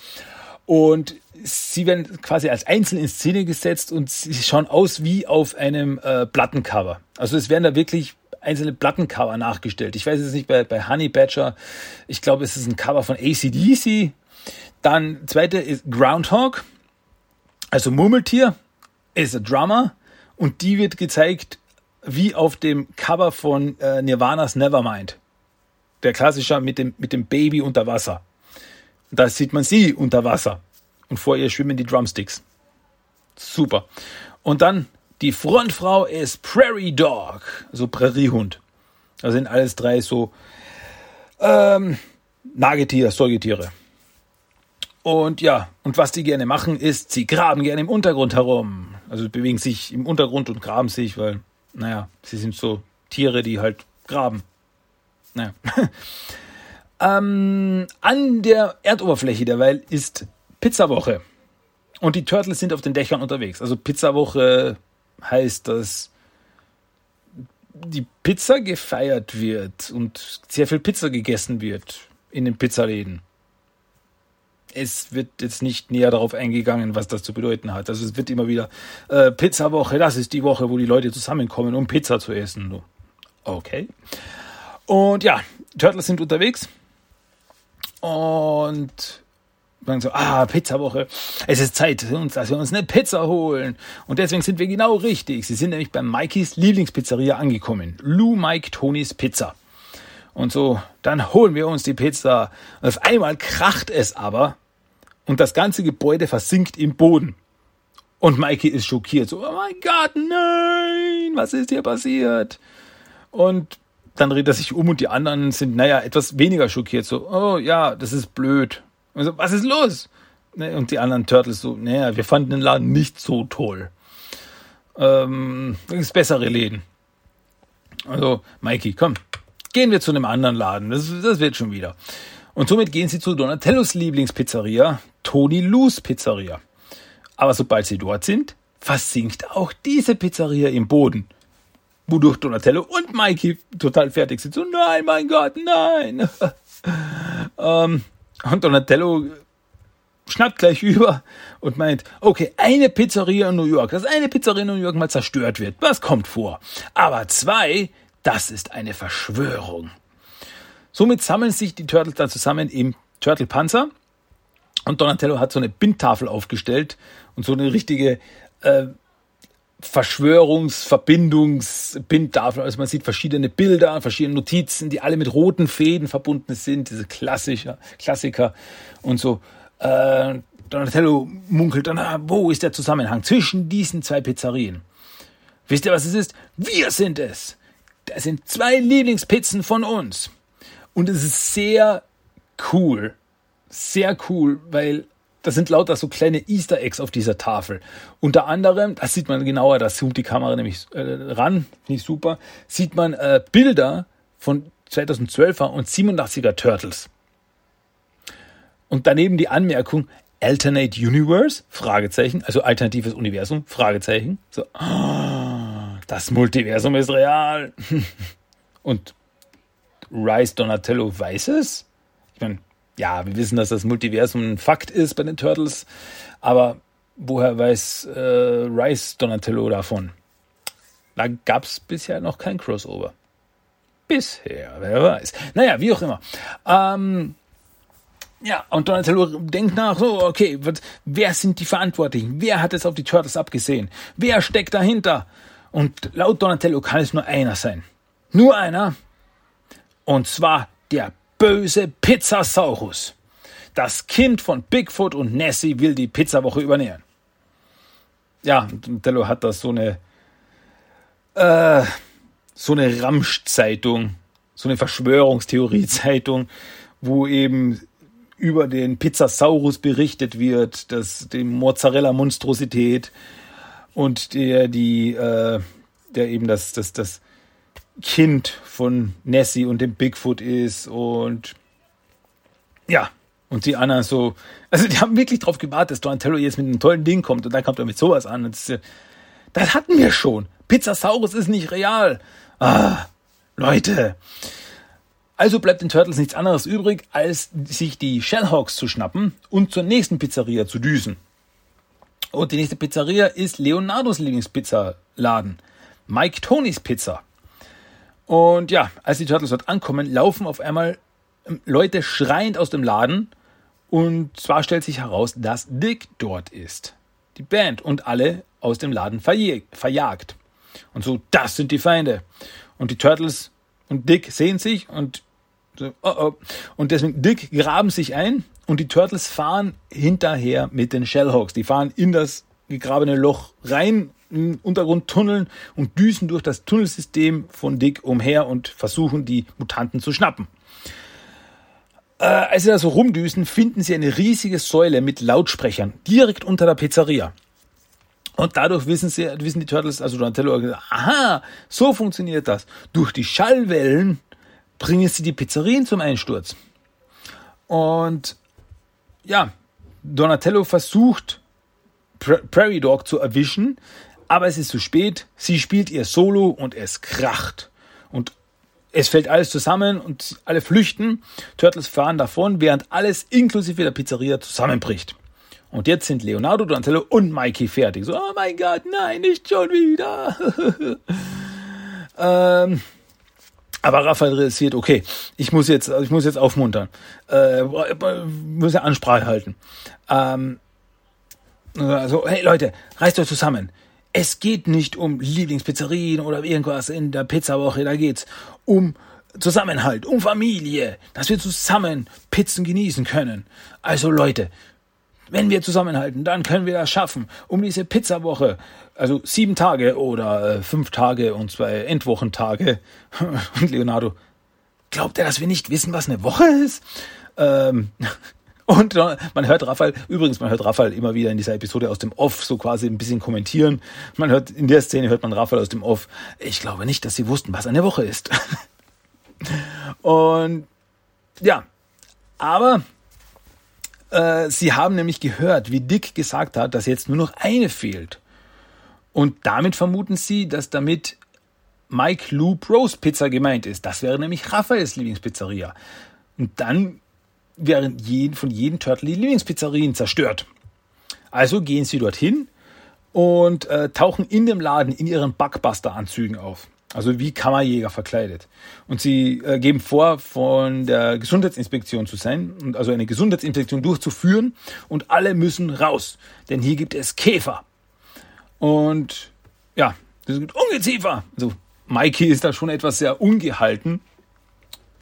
Und sie werden quasi als einzeln in Szene gesetzt und sie schauen aus wie auf einem äh, Plattencover. Also es werden da wirklich einzelne Plattencover nachgestellt. Ich weiß es nicht bei, bei Honey Badger. Ich glaube, es ist ein Cover von ACDC. Dann zweite ist Groundhog, also Murmeltier, ist ein Drummer und die wird gezeigt wie auf dem Cover von äh, Nirvanas Nevermind. Der klassische mit dem, mit dem Baby unter Wasser. Da sieht man sie unter Wasser. Und vor ihr schwimmen die Drumsticks. Super. Und dann die Frontfrau ist Prairie Dog, so Präriehund. Da sind alles drei so ähm, Nagetiere, Säugetiere. Und ja, und was die gerne machen, ist, sie graben gerne im Untergrund herum. Also bewegen sich im Untergrund und graben sich, weil naja, sie sind so Tiere, die halt graben. Naja. ähm, an der Erdoberfläche derweil ist Pizzawoche. Und die Turtles sind auf den Dächern unterwegs. Also Pizzawoche heißt, dass die Pizza gefeiert wird und sehr viel Pizza gegessen wird in den Pizzaläden. Es wird jetzt nicht näher darauf eingegangen, was das zu bedeuten hat. Also es wird immer wieder äh, Pizzawoche, das ist die Woche, wo die Leute zusammenkommen, um Pizza zu essen. Okay. Und ja, Turtles sind unterwegs und sagen so, ah, Pizzawoche, es ist Zeit, dass wir uns eine Pizza holen. Und deswegen sind wir genau richtig. Sie sind nämlich bei Mikeys Lieblingspizzeria angekommen. Lou Mike Tonys Pizza. Und so, dann holen wir uns die Pizza. Und auf einmal kracht es aber und das ganze Gebäude versinkt im Boden. Und Mikey ist schockiert. So, oh mein Gott, nein, was ist hier passiert? Und dann dreht er sich um und die anderen sind, naja, etwas weniger schockiert. So, oh ja, das ist blöd. Und so, was ist los? Ne, und die anderen Turtles so, naja, wir fanden den Laden nicht so toll. Ähm, es bessere Läden. Also, Mikey, komm, gehen wir zu einem anderen Laden. Das, das wird schon wieder. Und somit gehen sie zu Donatellos Lieblingspizzeria, Tony Lou's Pizzeria. Aber sobald sie dort sind, versinkt auch diese Pizzeria im Boden. Wodurch Donatello und Mikey total fertig sind. So, nein, mein Gott, nein. ähm, und Donatello schnappt gleich über und meint, okay, eine Pizzeria in New York, dass eine Pizzeria in New York mal zerstört wird, was kommt vor? Aber zwei, das ist eine Verschwörung. Somit sammeln sich die Turtles dann zusammen im Turtle Panzer und Donatello hat so eine Bindtafel aufgestellt und so eine richtige äh, Verschwörungsverbindungsbindtafel. Also man sieht verschiedene Bilder, verschiedene Notizen, die alle mit roten Fäden verbunden sind, diese Klassiker, Klassiker und so. Äh, Donatello munkelt dann, ah, wo ist der Zusammenhang zwischen diesen zwei Pizzerien? Wisst ihr, was es ist? Wir sind es. Das sind zwei Lieblingspizzen von uns. Und es ist sehr cool. Sehr cool, weil das sind lauter so kleine Easter Eggs auf dieser Tafel. Unter anderem, das sieht man genauer, da zoomt die Kamera nämlich äh, ran, nicht super, sieht man äh, Bilder von 2012er und 87er Turtles. Und daneben die Anmerkung Alternate Universe, Fragezeichen, also alternatives Universum, Fragezeichen. So, oh, das Multiversum ist real. und Rice Donatello weiß es. Ich meine, ja, wir wissen, dass das Multiversum ein Fakt ist bei den Turtles, aber woher weiß äh, Rice Donatello davon? Da gab es bisher noch kein Crossover. Bisher, wer weiß. Naja, wie auch immer. Ähm, ja, und Donatello denkt nach, so, okay, wer sind die Verantwortlichen? Wer hat es auf die Turtles abgesehen? Wer steckt dahinter? Und laut Donatello kann es nur einer sein. Nur einer. Und zwar der böse Pizzasaurus. Das Kind von Bigfoot und Nessie will die Pizzawoche übernehmen. Ja, Donatello hat das so eine äh, so eine Ramsch-Zeitung, so eine Verschwörungstheorie-Zeitung, wo eben über den Pizzasaurus berichtet wird, dass die Mozzarella-Monstrosität und der die äh, der eben das das das Kind von Nessie und dem Bigfoot ist und ja, und die anderen so, also die haben wirklich drauf gewartet, dass Donatello jetzt mit einem tollen Ding kommt und dann kommt er mit sowas an. Das, das hatten wir schon. Pizzasaurus ist nicht real. Ah, Leute. Also bleibt den Turtles nichts anderes übrig, als sich die Shellhawks zu schnappen und zur nächsten Pizzeria zu düsen. Und die nächste Pizzeria ist Leonardos Lieblingspizzaladen. Mike Tonys Pizza. Und ja, als die Turtles dort ankommen, laufen auf einmal ähm, Leute schreiend aus dem Laden. Und zwar stellt sich heraus, dass Dick dort ist. Die Band und alle aus dem Laden verjagt. Und so, das sind die Feinde. Und die Turtles und Dick sehen sich und so, oh oh. Und deswegen, Dick graben sich ein und die Turtles fahren hinterher mit den Shellhawks. Die fahren in das gegrabene Loch rein Untergrundtunneln und düsen durch das Tunnelsystem von Dick umher und versuchen, die Mutanten zu schnappen. Äh, als sie da so rumdüsen, finden sie eine riesige Säule mit Lautsprechern direkt unter der Pizzeria. Und dadurch wissen sie, wissen die Turtles, also Donatello, aha, so funktioniert das. Durch die Schallwellen bringen sie die Pizzerien zum Einsturz. Und ja, Donatello versucht, Prairie Dog zu erwischen, aber es ist zu spät. Sie spielt ihr Solo und es kracht. Und es fällt alles zusammen und alle flüchten. Turtles fahren davon, während alles inklusive der Pizzeria zusammenbricht. Und jetzt sind Leonardo, Donatello und Mikey fertig. So, oh mein Gott, nein, nicht schon wieder. ähm, aber Raphael realisiert, okay, ich muss jetzt, ich muss jetzt aufmuntern, äh, muss ja Ansprache halten. Ähm, also, hey Leute, reißt euch zusammen. Es geht nicht um Lieblingspizzerien oder irgendwas in der Pizzawoche, da geht's um Zusammenhalt, um Familie, dass wir zusammen Pizzen genießen können. Also Leute, wenn wir zusammenhalten, dann können wir das schaffen, um diese Pizzawoche, also sieben Tage oder äh, fünf Tage und zwei Endwochentage. Und Leonardo, glaubt er, dass wir nicht wissen, was eine Woche ist? Ähm, und man hört Raphael, übrigens, man hört Raphael immer wieder in dieser Episode aus dem Off so quasi ein bisschen kommentieren. Man hört, in der Szene hört man Raphael aus dem Off. Ich glaube nicht, dass sie wussten, was eine Woche ist. Und ja, aber äh, sie haben nämlich gehört, wie Dick gesagt hat, dass jetzt nur noch eine fehlt. Und damit vermuten sie, dass damit Mike Loop Rose Pizza gemeint ist. Das wäre nämlich Raphaels Lieblingspizzeria. Und dann wären jeden, von jedem Turtle die Lieblingspizzerien zerstört. Also gehen sie dorthin und äh, tauchen in dem Laden in ihren Bugbuster-Anzügen auf. Also wie Kammerjäger verkleidet. Und sie äh, geben vor, von der Gesundheitsinspektion zu sein und also eine Gesundheitsinspektion durchzuführen und alle müssen raus, denn hier gibt es Käfer. Und ja, das gibt Ungeziefer. Also Mikey ist da schon etwas sehr ungehalten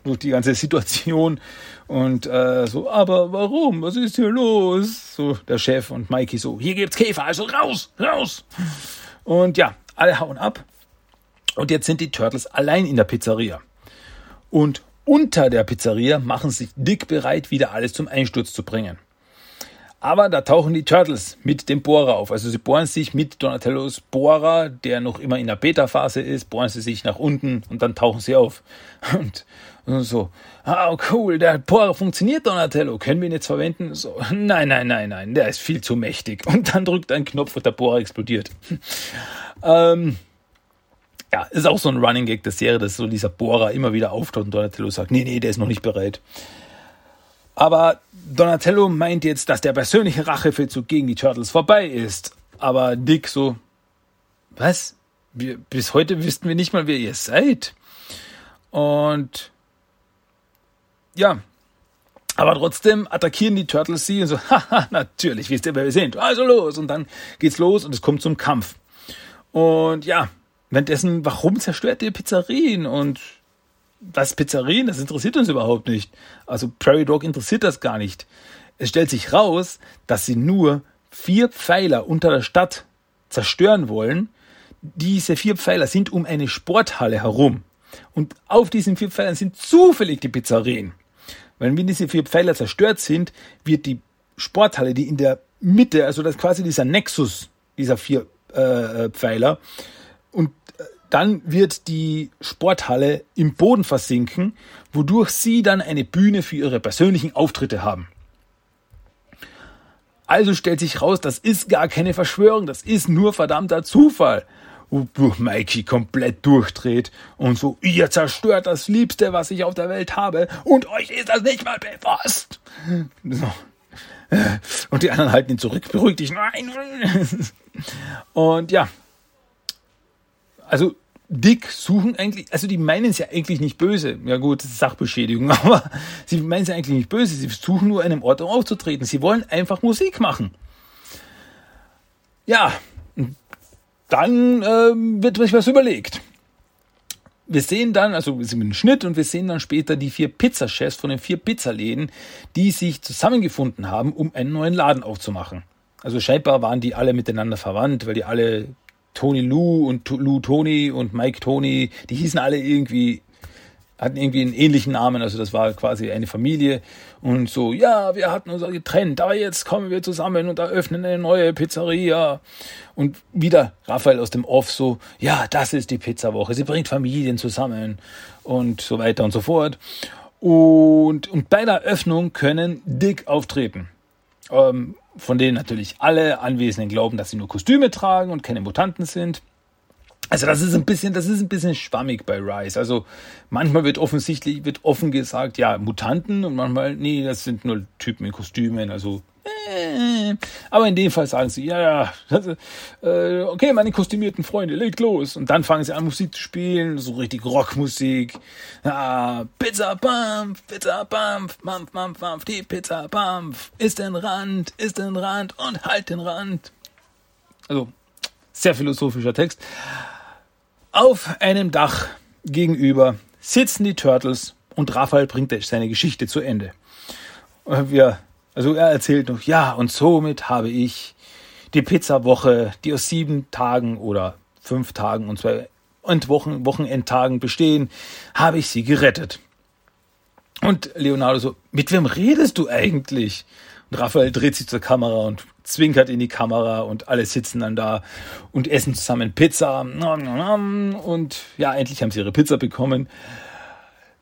durch die ganze Situation und äh, so, aber warum? Was ist hier los? So der Chef und Mikey so, hier gibt's Käfer, also raus, raus. Und ja, alle hauen ab. Und jetzt sind die Turtles allein in der Pizzeria. Und unter der Pizzeria machen sich Dick bereit, wieder alles zum Einsturz zu bringen. Aber da tauchen die Turtles mit dem Bohrer auf. Also sie bohren sich mit Donatellos Bohrer, der noch immer in der Beta-Phase ist, bohren sie sich nach unten und dann tauchen sie auf. Und, und so, oh cool, der Bohrer funktioniert, Donatello, können wir ihn jetzt verwenden? So, nein, nein, nein, nein, der ist viel zu mächtig. Und dann drückt ein Knopf und der Bohrer explodiert. ähm, ja, ist auch so ein Running Gag der Serie, dass so dieser Bohrer immer wieder auftaucht und Donatello sagt, nee, nee, der ist noch nicht bereit. Aber Donatello meint jetzt, dass der persönliche Rachefeldzug gegen die Turtles vorbei ist. Aber Dick so, was? Wir, bis heute wüssten wir nicht mal, wer ihr seid. Und ja, aber trotzdem attackieren die Turtles sie und so, haha, natürlich, wisst ihr, wer wir sind. Also los. Und dann geht's los und es kommt zum Kampf. Und ja, währenddessen, warum zerstört ihr Pizzerien? Und was Pizzerien, das interessiert uns überhaupt nicht. Also Prairie Dog interessiert das gar nicht. Es stellt sich raus, dass sie nur vier Pfeiler unter der Stadt zerstören wollen. Diese vier Pfeiler sind um eine Sporthalle herum. Und auf diesen vier Pfeilern sind zufällig die Pizzerien. Weil wenn diese vier Pfeiler zerstört sind, wird die Sporthalle, die in der Mitte, also das quasi dieser Nexus dieser vier äh, äh Pfeiler, dann wird die Sporthalle im Boden versinken, wodurch sie dann eine Bühne für ihre persönlichen Auftritte haben. Also stellt sich raus, das ist gar keine Verschwörung, das ist nur verdammter Zufall. Wodurch Mikey komplett durchdreht und so, ihr zerstört das Liebste, was ich auf der Welt habe und euch ist das nicht mal bewusst. So. Und die anderen halten ihn zurück, beruhig dich, nein. Und ja, also Dick suchen eigentlich, also die meinen es ja eigentlich nicht böse. Ja gut, Sachbeschädigung, aber sie meinen es ja eigentlich nicht böse. Sie suchen nur einen Ort, um aufzutreten. Sie wollen einfach Musik machen. Ja, dann äh, wird sich was überlegt. Wir sehen dann, also wir sind dem Schnitt und wir sehen dann später die vier Pizzachefs von den vier Pizzaläden, die sich zusammengefunden haben, um einen neuen Laden aufzumachen. Also scheinbar waren die alle miteinander verwandt, weil die alle Tony Lou und Lou Tony und Mike Tony, die hießen alle irgendwie, hatten irgendwie einen ähnlichen Namen, also das war quasi eine Familie und so, ja, wir hatten uns getrennt, aber jetzt kommen wir zusammen und eröffnen eine neue Pizzeria. Und wieder Raphael aus dem Off so, ja, das ist die Pizzawoche, sie bringt Familien zusammen und so weiter und so fort. Und, und bei der Eröffnung können Dick auftreten. Ähm, von denen natürlich alle Anwesenden glauben, dass sie nur Kostüme tragen und keine Mutanten sind. Also das ist ein bisschen, das ist ein bisschen schwammig bei Rise. Also manchmal wird offensichtlich, wird offen gesagt, ja, Mutanten und manchmal, nee, das sind nur Typen in Kostümen, also aber in dem Fall sagen sie, ja, ja, äh, okay, meine kostümierten Freunde, legt los. Und dann fangen sie an, Musik zu spielen, so richtig Rockmusik. Ah, Pizza Pumpf, Pizza Pumpf, Mampf, Mampf, Mampf, die Pizza Pumpf. Ist den Rand, ist den Rand und halt den Rand. Also, sehr philosophischer Text. Auf einem Dach gegenüber sitzen die Turtles und Raphael bringt seine Geschichte zu Ende. Wir, also er erzählt noch, ja, und somit habe ich die Pizzawoche, die aus sieben Tagen oder fünf Tagen und zwei Wochen, Wochenendtagen bestehen, habe ich sie gerettet. Und Leonardo so, mit wem redest du eigentlich? Und Raphael dreht sich zur Kamera und zwinkert in die Kamera und alle sitzen dann da und essen zusammen Pizza. Und ja, endlich haben sie ihre Pizza bekommen.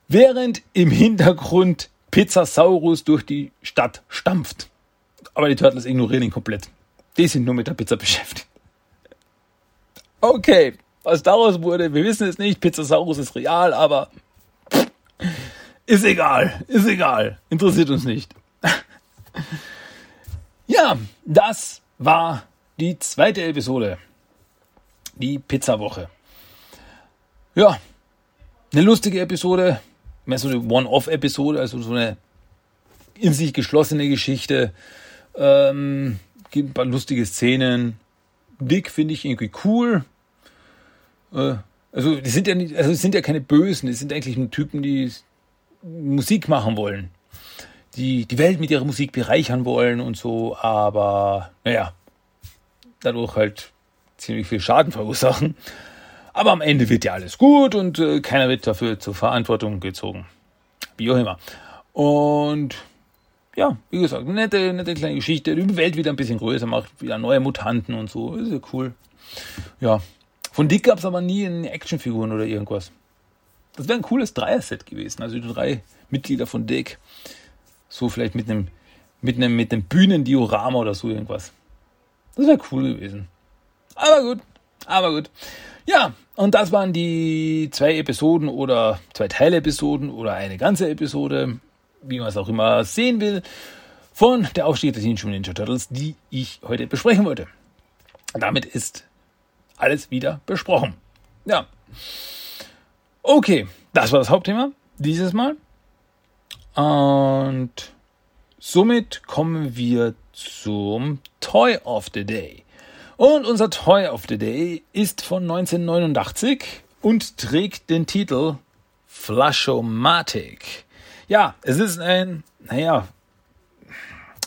Während im Hintergrund Pizzasaurus durch die Stadt stampft. Aber die Turtles ignorieren ihn komplett. Die sind nur mit der Pizza beschäftigt. Okay, was daraus wurde, wir wissen es nicht. Pizzasaurus ist real, aber ist egal, ist egal. Interessiert uns nicht. Ja, das war die zweite Episode. Die Pizzawoche. Ja, eine lustige Episode. Mehr so eine One-Off-Episode, also so eine in sich geschlossene Geschichte. Ähm, gibt ein paar lustige Szenen. Dick finde ich irgendwie cool. Äh, also, die sind ja nicht, also, die sind ja keine Bösen. Die sind eigentlich nur Typen, die Musik machen wollen die, die Welt mit ihrer Musik bereichern wollen und so, aber naja, dadurch halt ziemlich viel Schaden verursachen. Aber am Ende wird ja alles gut und äh, keiner wird dafür zur Verantwortung gezogen. Wie auch immer. Und ja, wie gesagt, nette, nette kleine Geschichte, die Welt wieder ein bisschen größer macht, wieder neue Mutanten und so. Ist ja cool. Ja. Von Dick gab es aber nie eine Actionfiguren oder irgendwas. Das wäre ein cooles Dreier-Set gewesen. Also die drei Mitglieder von Dick. So vielleicht mit einem, mit einem, mit einem Bühnendiorama oder so irgendwas. Das wäre cool gewesen. Aber gut, aber gut. Ja, und das waren die zwei Episoden oder zwei Teilepisoden oder eine ganze Episode, wie man es auch immer sehen will, von der Aufstieg der Teenage Ninja Turtles, die ich heute besprechen wollte. Damit ist alles wieder besprochen. Ja. Okay, das war das Hauptthema dieses Mal. Und somit kommen wir zum Toy of the Day. Und unser Toy of the Day ist von 1989 und trägt den Titel Flashomatic. Ja, es ist ein, naja,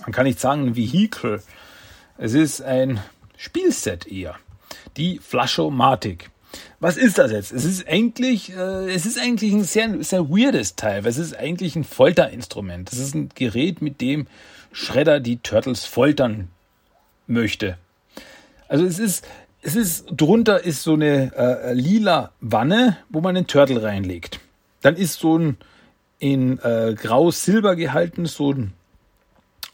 man kann nicht sagen ein Vehikel. Es ist ein Spielset eher. Die Flashomatic. Was ist das jetzt? Es ist eigentlich, äh, es ist eigentlich ein sehr, sehr weirdes Teil, es ist eigentlich ein Folterinstrument. Es ist ein Gerät, mit dem Shredder die Turtles foltern möchte. Also es ist, es ist, drunter ist so eine äh, lila Wanne, wo man den Turtle reinlegt. Dann ist so ein in äh, grau-silber gehalten, so ein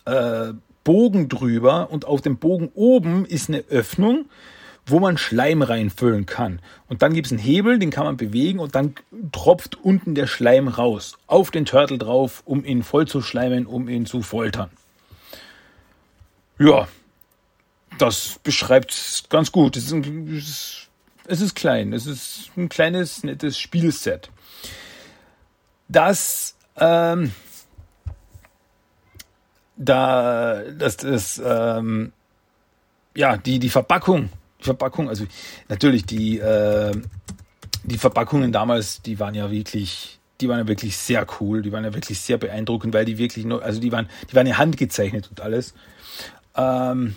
äh, Bogen drüber und auf dem Bogen oben ist eine Öffnung, wo man Schleim reinfüllen kann. Und dann gibt es einen Hebel, den kann man bewegen und dann tropft unten der Schleim raus. Auf den Turtle drauf, um ihn voll zu schleimen, um ihn zu foltern. Ja, das beschreibt es ganz gut. Es ist, es ist klein. Es ist ein kleines, nettes Spielset. Das, ähm, da, das, das, ähm, ja, die, die Verpackung Verpackung, also natürlich die, äh, die Verpackungen damals, die waren ja wirklich, die waren ja wirklich sehr cool, die waren ja wirklich sehr beeindruckend, weil die wirklich nur, also die waren, die waren ja handgezeichnet und alles. Ähm,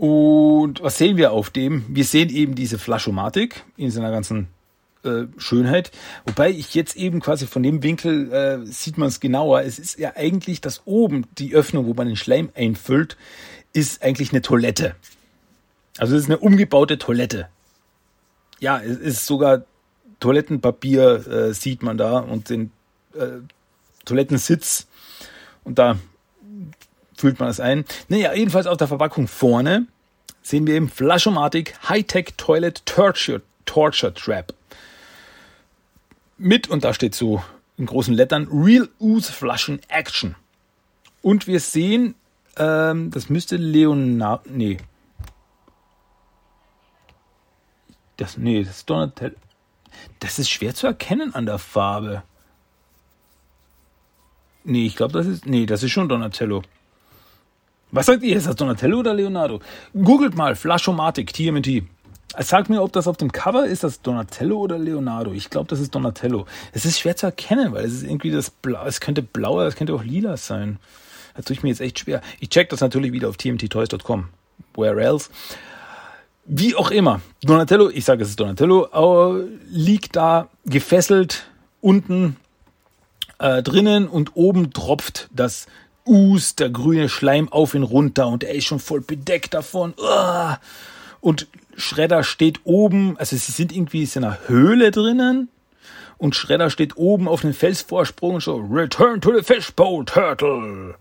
und was sehen wir auf dem? Wir sehen eben diese Flaschomatik in seiner ganzen äh, Schönheit. Wobei ich jetzt eben quasi von dem Winkel äh, sieht man es genauer. Es ist ja eigentlich das oben, die Öffnung, wo man den Schleim einfüllt, ist eigentlich eine Toilette. Also es ist eine umgebaute Toilette. Ja, es ist sogar Toilettenpapier äh, sieht man da und den äh, Toilettensitz und da füllt man das ein. Naja, jedenfalls auf der Verpackung vorne sehen wir eben Flaschomatic High-Tech Toilet Torture, Torture Trap. Mit, und da steht so in großen Lettern, Real Ooze Flaschen Action. Und wir sehen, ähm, das müsste Leonardo, nee. Das, nee, das ist Donatello. Das ist schwer zu erkennen an der Farbe. Nee, ich glaube, das ist, nee, das ist schon Donatello. Was sagt ihr? Ist das Donatello oder Leonardo? Googelt mal Flaschomatic TMT. Sagt mir, ob das auf dem Cover ist, das Donatello oder Leonardo. Ich glaube, das ist Donatello. Es ist schwer zu erkennen, weil es ist irgendwie das Blau. Es könnte blau, es könnte auch lila sein. Das tue ich mir jetzt echt schwer. Ich check das natürlich wieder auf tmttoys.com. Where else? Wie auch immer. Donatello, ich sage, es ist Donatello, liegt da gefesselt unten äh, drinnen und oben tropft das Us, der grüne Schleim auf ihn runter und er ist schon voll bedeckt davon. Und Schredder steht oben, also sie sind irgendwie in einer Höhle drinnen und Schredder steht oben auf einem Felsvorsprung und so, Return to the Fishbowl Turtle.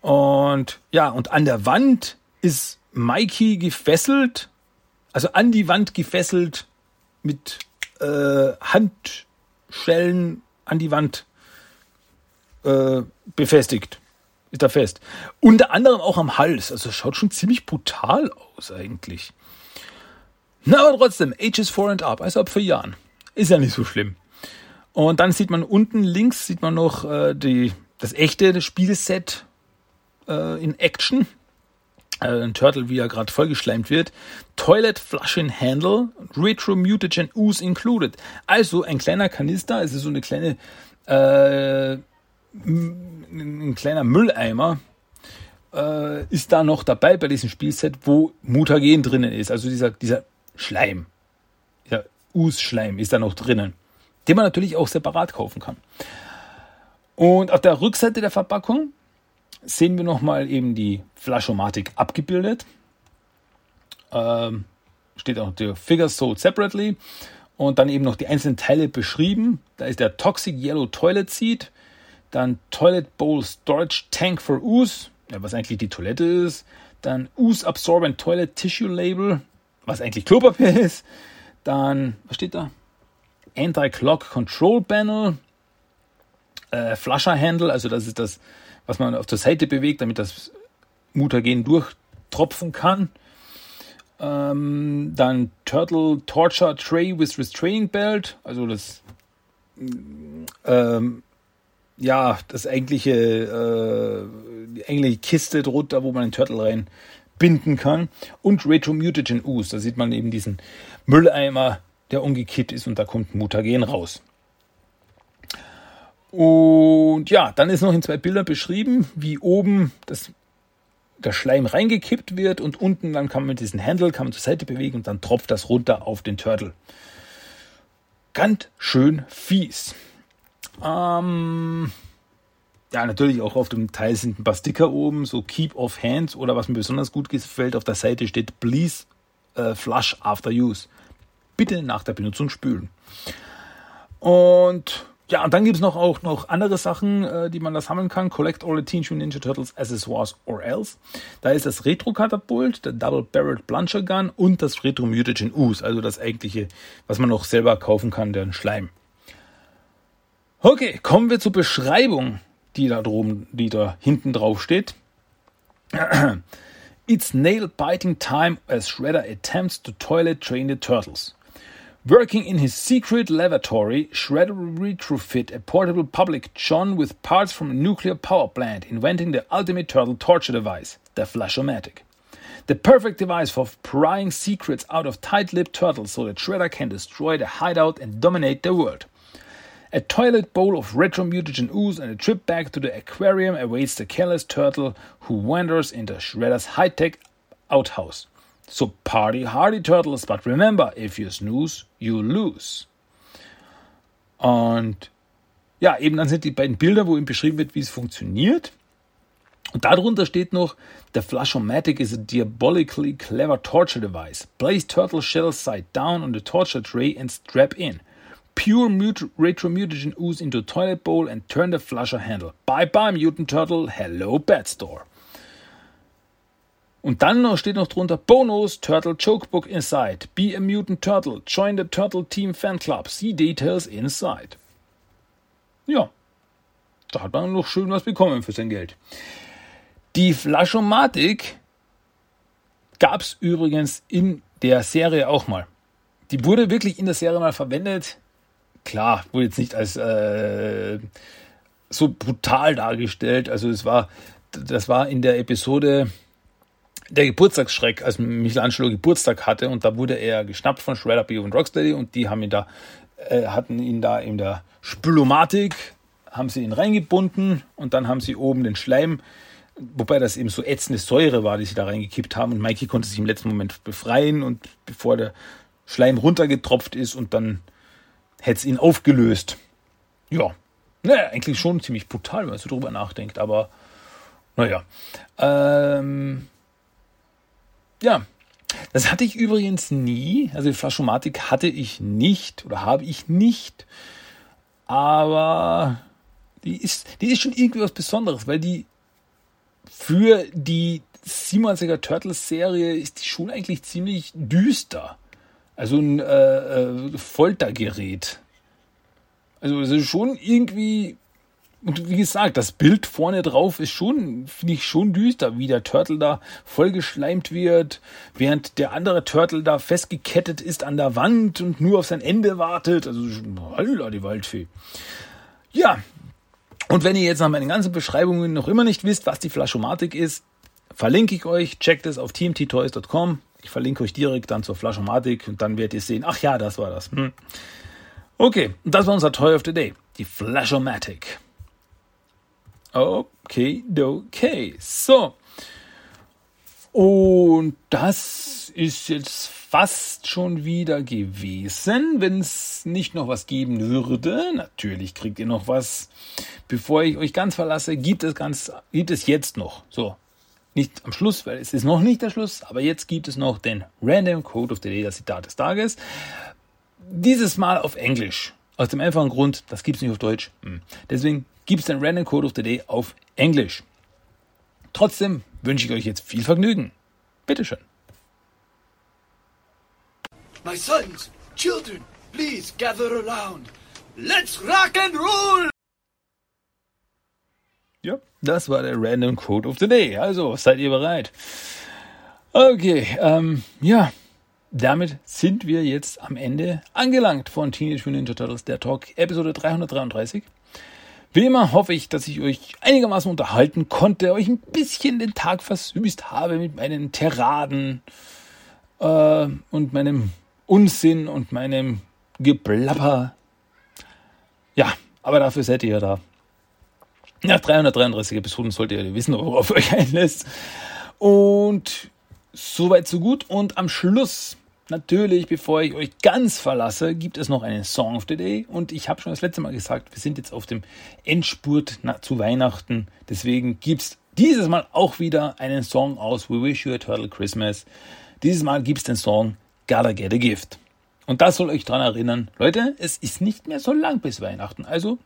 Und ja, und an der Wand ist Mikey gefesselt, also an die Wand gefesselt mit äh, Handschellen an die Wand äh, befestigt. Ist da fest. Unter anderem auch am Hals. Also schaut schon ziemlich brutal aus eigentlich. Na, aber trotzdem, Ages 4 and up, also ab vier Jahren. Ist ja nicht so schlimm. Und dann sieht man unten links, sieht man noch äh, die, das echte Spielset äh, in Action. Äh, ein Turtle, wie er gerade vollgeschleimt wird. Toilet Flushing Handle, Retro Mutagen Ooze included. Also ein kleiner Kanister, es ist so eine kleine äh, ein kleiner Mülleimer äh, ist da noch dabei bei diesem Spielset, wo Mutagen drinnen ist. Also dieser, dieser Schleim, dieser Us-Schleim ist da noch drinnen, den man natürlich auch separat kaufen kann. Und auf der Rückseite der Verpackung sehen wir nochmal eben die Flaschomatik abgebildet. Ähm, steht auch der Figure Sold Separately. Und dann eben noch die einzelnen Teile beschrieben. Da ist der Toxic Yellow Toilet Seat, dann Toilet Bowl Storage Tank for Ooze, was eigentlich die Toilette ist. Dann Ooze Absorbent Toilet Tissue Label, was eigentlich Klopapier ist. Dann, was steht da? Anti-Clock Control Panel. Äh, Flusher Handle, also das ist das, was man auf der Seite bewegt, damit das Mutagen durchtropfen kann. Ähm, dann Turtle Torture Tray with Restraining Belt, also das ähm, ja, das eigentliche, äh, die eigentliche Kiste drunter, wo man den Turtle rein binden kann. Und Retro Mutagen Ooze, da sieht man eben diesen Mülleimer, der umgekippt ist und da kommt Mutagen raus. Und ja, dann ist noch in zwei Bildern beschrieben, wie oben das, der Schleim reingekippt wird und unten dann kann man mit diesem Handle kann man zur Seite bewegen und dann tropft das runter auf den Turtle. Ganz schön fies. Ähm, ja, natürlich auch auf dem Teil sind ein paar Sticker oben, so Keep off Hands oder was mir besonders gut gefällt, auf der Seite steht Please uh, flush after use. Bitte nach der Benutzung spülen. Und ja, und dann gibt es noch auch noch andere Sachen, äh, die man da sammeln kann. Collect all the Teenage Mutant Ninja Turtles Accessoires or else. Da ist das Retro-Katapult, der Double Barreled Plunger Gun und das Retro Mutagen Ooze, also das eigentliche, was man noch selber kaufen kann, der Schleim. Okay, kommen wir zur Beschreibung, die da droben, die da hinten drauf steht. It's nail-biting time as Shredder attempts to toilet train the turtles. Working in his secret lavatory, Shredder retrofit a portable public John with parts from a nuclear power plant, inventing the ultimate turtle torture device, the Flashomatic. The perfect device for prying secrets out of tight-lipped turtles so that Shredder can destroy the hideout and dominate the world. A toilet bowl of retro mutagen ooze and a trip back to the aquarium awaits the careless turtle who wanders into Shredder's high tech outhouse. So party hardy turtles, but remember, if you snooze, you lose. Und ja, eben dann sind die beiden Bilder, wo ihm beschrieben wird, wie es funktioniert. Und darunter steht noch, the Flashomatic is a diabolically clever torture device. Place turtle shells side down on the torture tray and strap in. Pure mut- retro mutagen ooze into toilet bowl and turn the flusher handle. Bye bye, Mutant Turtle. Hello, Bad Store. Und dann steht noch drunter Bonus Turtle Chokebook Inside. Be a Mutant Turtle. Join the Turtle Team Fan Club. See details inside. Ja, da hat man noch schön was bekommen für sein Geld. Die Flaschomatik gab es übrigens in der Serie auch mal. Die wurde wirklich in der Serie mal verwendet. Klar, wurde jetzt nicht als äh, so brutal dargestellt. Also es war, das war in der Episode der Geburtstagsschreck, als Michelangelo Geburtstag hatte und da wurde er geschnappt von Shredder, Bio und Rocksteady und die haben ihn da, äh, hatten ihn da in der Spülomatik, haben sie ihn reingebunden und dann haben sie oben den Schleim, wobei das eben so ätzende Säure war, die sie da reingekippt haben und Mikey konnte sich im letzten Moment befreien und bevor der Schleim runtergetropft ist und dann hätte es ihn aufgelöst. Ja, naja, eigentlich schon ziemlich brutal, wenn man so drüber nachdenkt, aber naja. Ähm, ja, das hatte ich übrigens nie. Also die Flaschomatik hatte ich nicht oder habe ich nicht. Aber die ist, die ist schon irgendwie was Besonderes, weil die für die 97er Turtles Serie ist die schon eigentlich ziemlich düster. Also ein äh, äh, Foltergerät. Also es ist schon irgendwie und wie gesagt, das Bild vorne drauf ist schon, finde ich schon düster, wie der Turtle da vollgeschleimt wird, während der andere Turtle da festgekettet ist an der Wand und nur auf sein Ende wartet. Also, holla, die Waldfee. Ja. Und wenn ihr jetzt nach meinen ganzen Beschreibungen noch immer nicht wisst, was die Flaschomatik ist, verlinke ich euch, checkt es auf tmttoys.com. Ich verlinke euch direkt dann zur Flaschomatik und dann werdet ihr sehen, ach ja, das war das. Hm. Okay, das war unser Toy of the Day, die Flashomatic. Okay, okay. So. Und das ist jetzt fast schon wieder gewesen. Wenn es nicht noch was geben würde, natürlich kriegt ihr noch was. Bevor ich euch ganz verlasse, gibt es ganz, gibt es jetzt noch. So. Nicht am Schluss, weil es ist noch nicht der Schluss, aber jetzt gibt es noch den Random Code of the Day, das Zitat des Tages. Dieses Mal auf Englisch. Aus dem einfachen Grund, das gibt es nicht auf Deutsch. Hm. Deswegen gibt es den Random Code of the Day auf Englisch. Trotzdem wünsche ich euch jetzt viel Vergnügen. Bitteschön. My sons, children, please gather around. Let's rock and roll! Ja, das war der Random Code of the Day. Also, seid ihr bereit? Okay, ähm, ja, damit sind wir jetzt am Ende angelangt von Teenage Mutant Ninja Turtles, der Talk, Episode 333. Wie immer hoffe ich, dass ich euch einigermaßen unterhalten konnte, euch ein bisschen den Tag versüßt habe mit meinen Tiraden äh, und meinem Unsinn und meinem Geplapper. Ja, aber dafür seid ihr ja da. Nach 333 Episoden solltet ihr wissen, worauf ihr euch einlässt. Und soweit so gut. Und am Schluss Natürlich, bevor ich euch ganz verlasse, gibt es noch einen Song of the Day. Und ich habe schon das letzte Mal gesagt, wir sind jetzt auf dem Endspurt zu Weihnachten. Deswegen gibt es dieses Mal auch wieder einen Song aus We Wish You a Turtle Christmas. Dieses Mal gibt es den Song Gotta Get a Gift. Und das soll euch daran erinnern, Leute, es ist nicht mehr so lang bis Weihnachten. Also,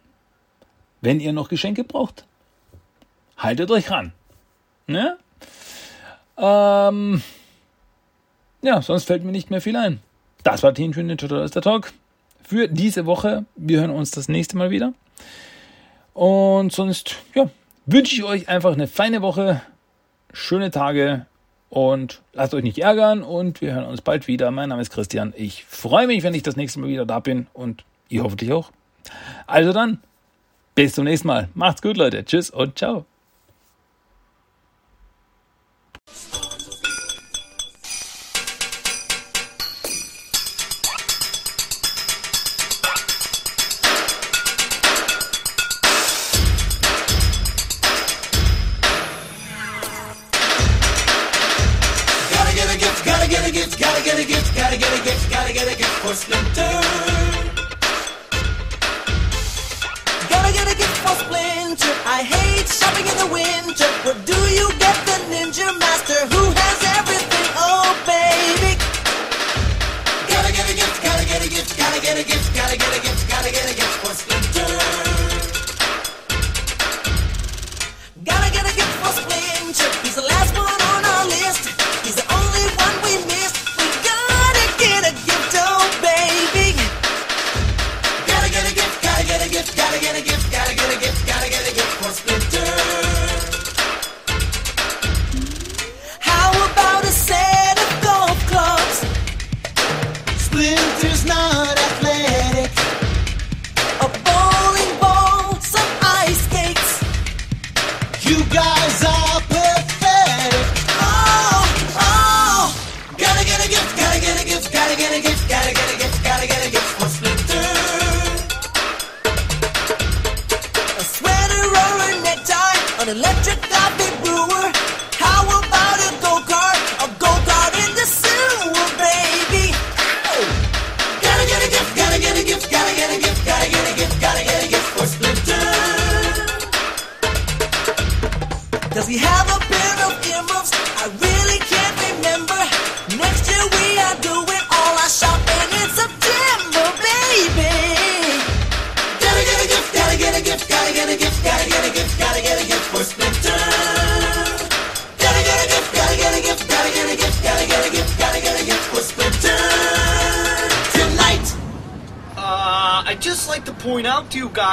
wenn ihr noch Geschenke braucht, haltet euch ran. Ne? Ähm, ja, sonst fällt mir nicht mehr viel ein. Das war Teen Ninja Turtles der Talk für diese Woche. Wir hören uns das nächste Mal wieder. Und sonst, ja, wünsche ich euch einfach eine feine Woche, schöne Tage und lasst euch nicht ärgern und wir hören uns bald wieder. Mein Name ist Christian. Ich freue mich, wenn ich das nächste Mal wieder da bin und ihr hoffentlich auch. Also dann, bis zum nächsten Mal. Macht's gut, Leute. Tschüss und ciao.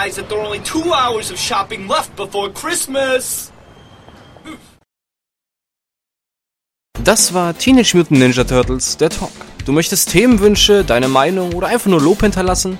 Guys that there are only two hours of shopping left before Christmas. Das war Teenage Mutant Ninja Turtles, der Talk. Du möchtest Themenwünsche, deine Meinung oder einfach nur Lob hinterlassen?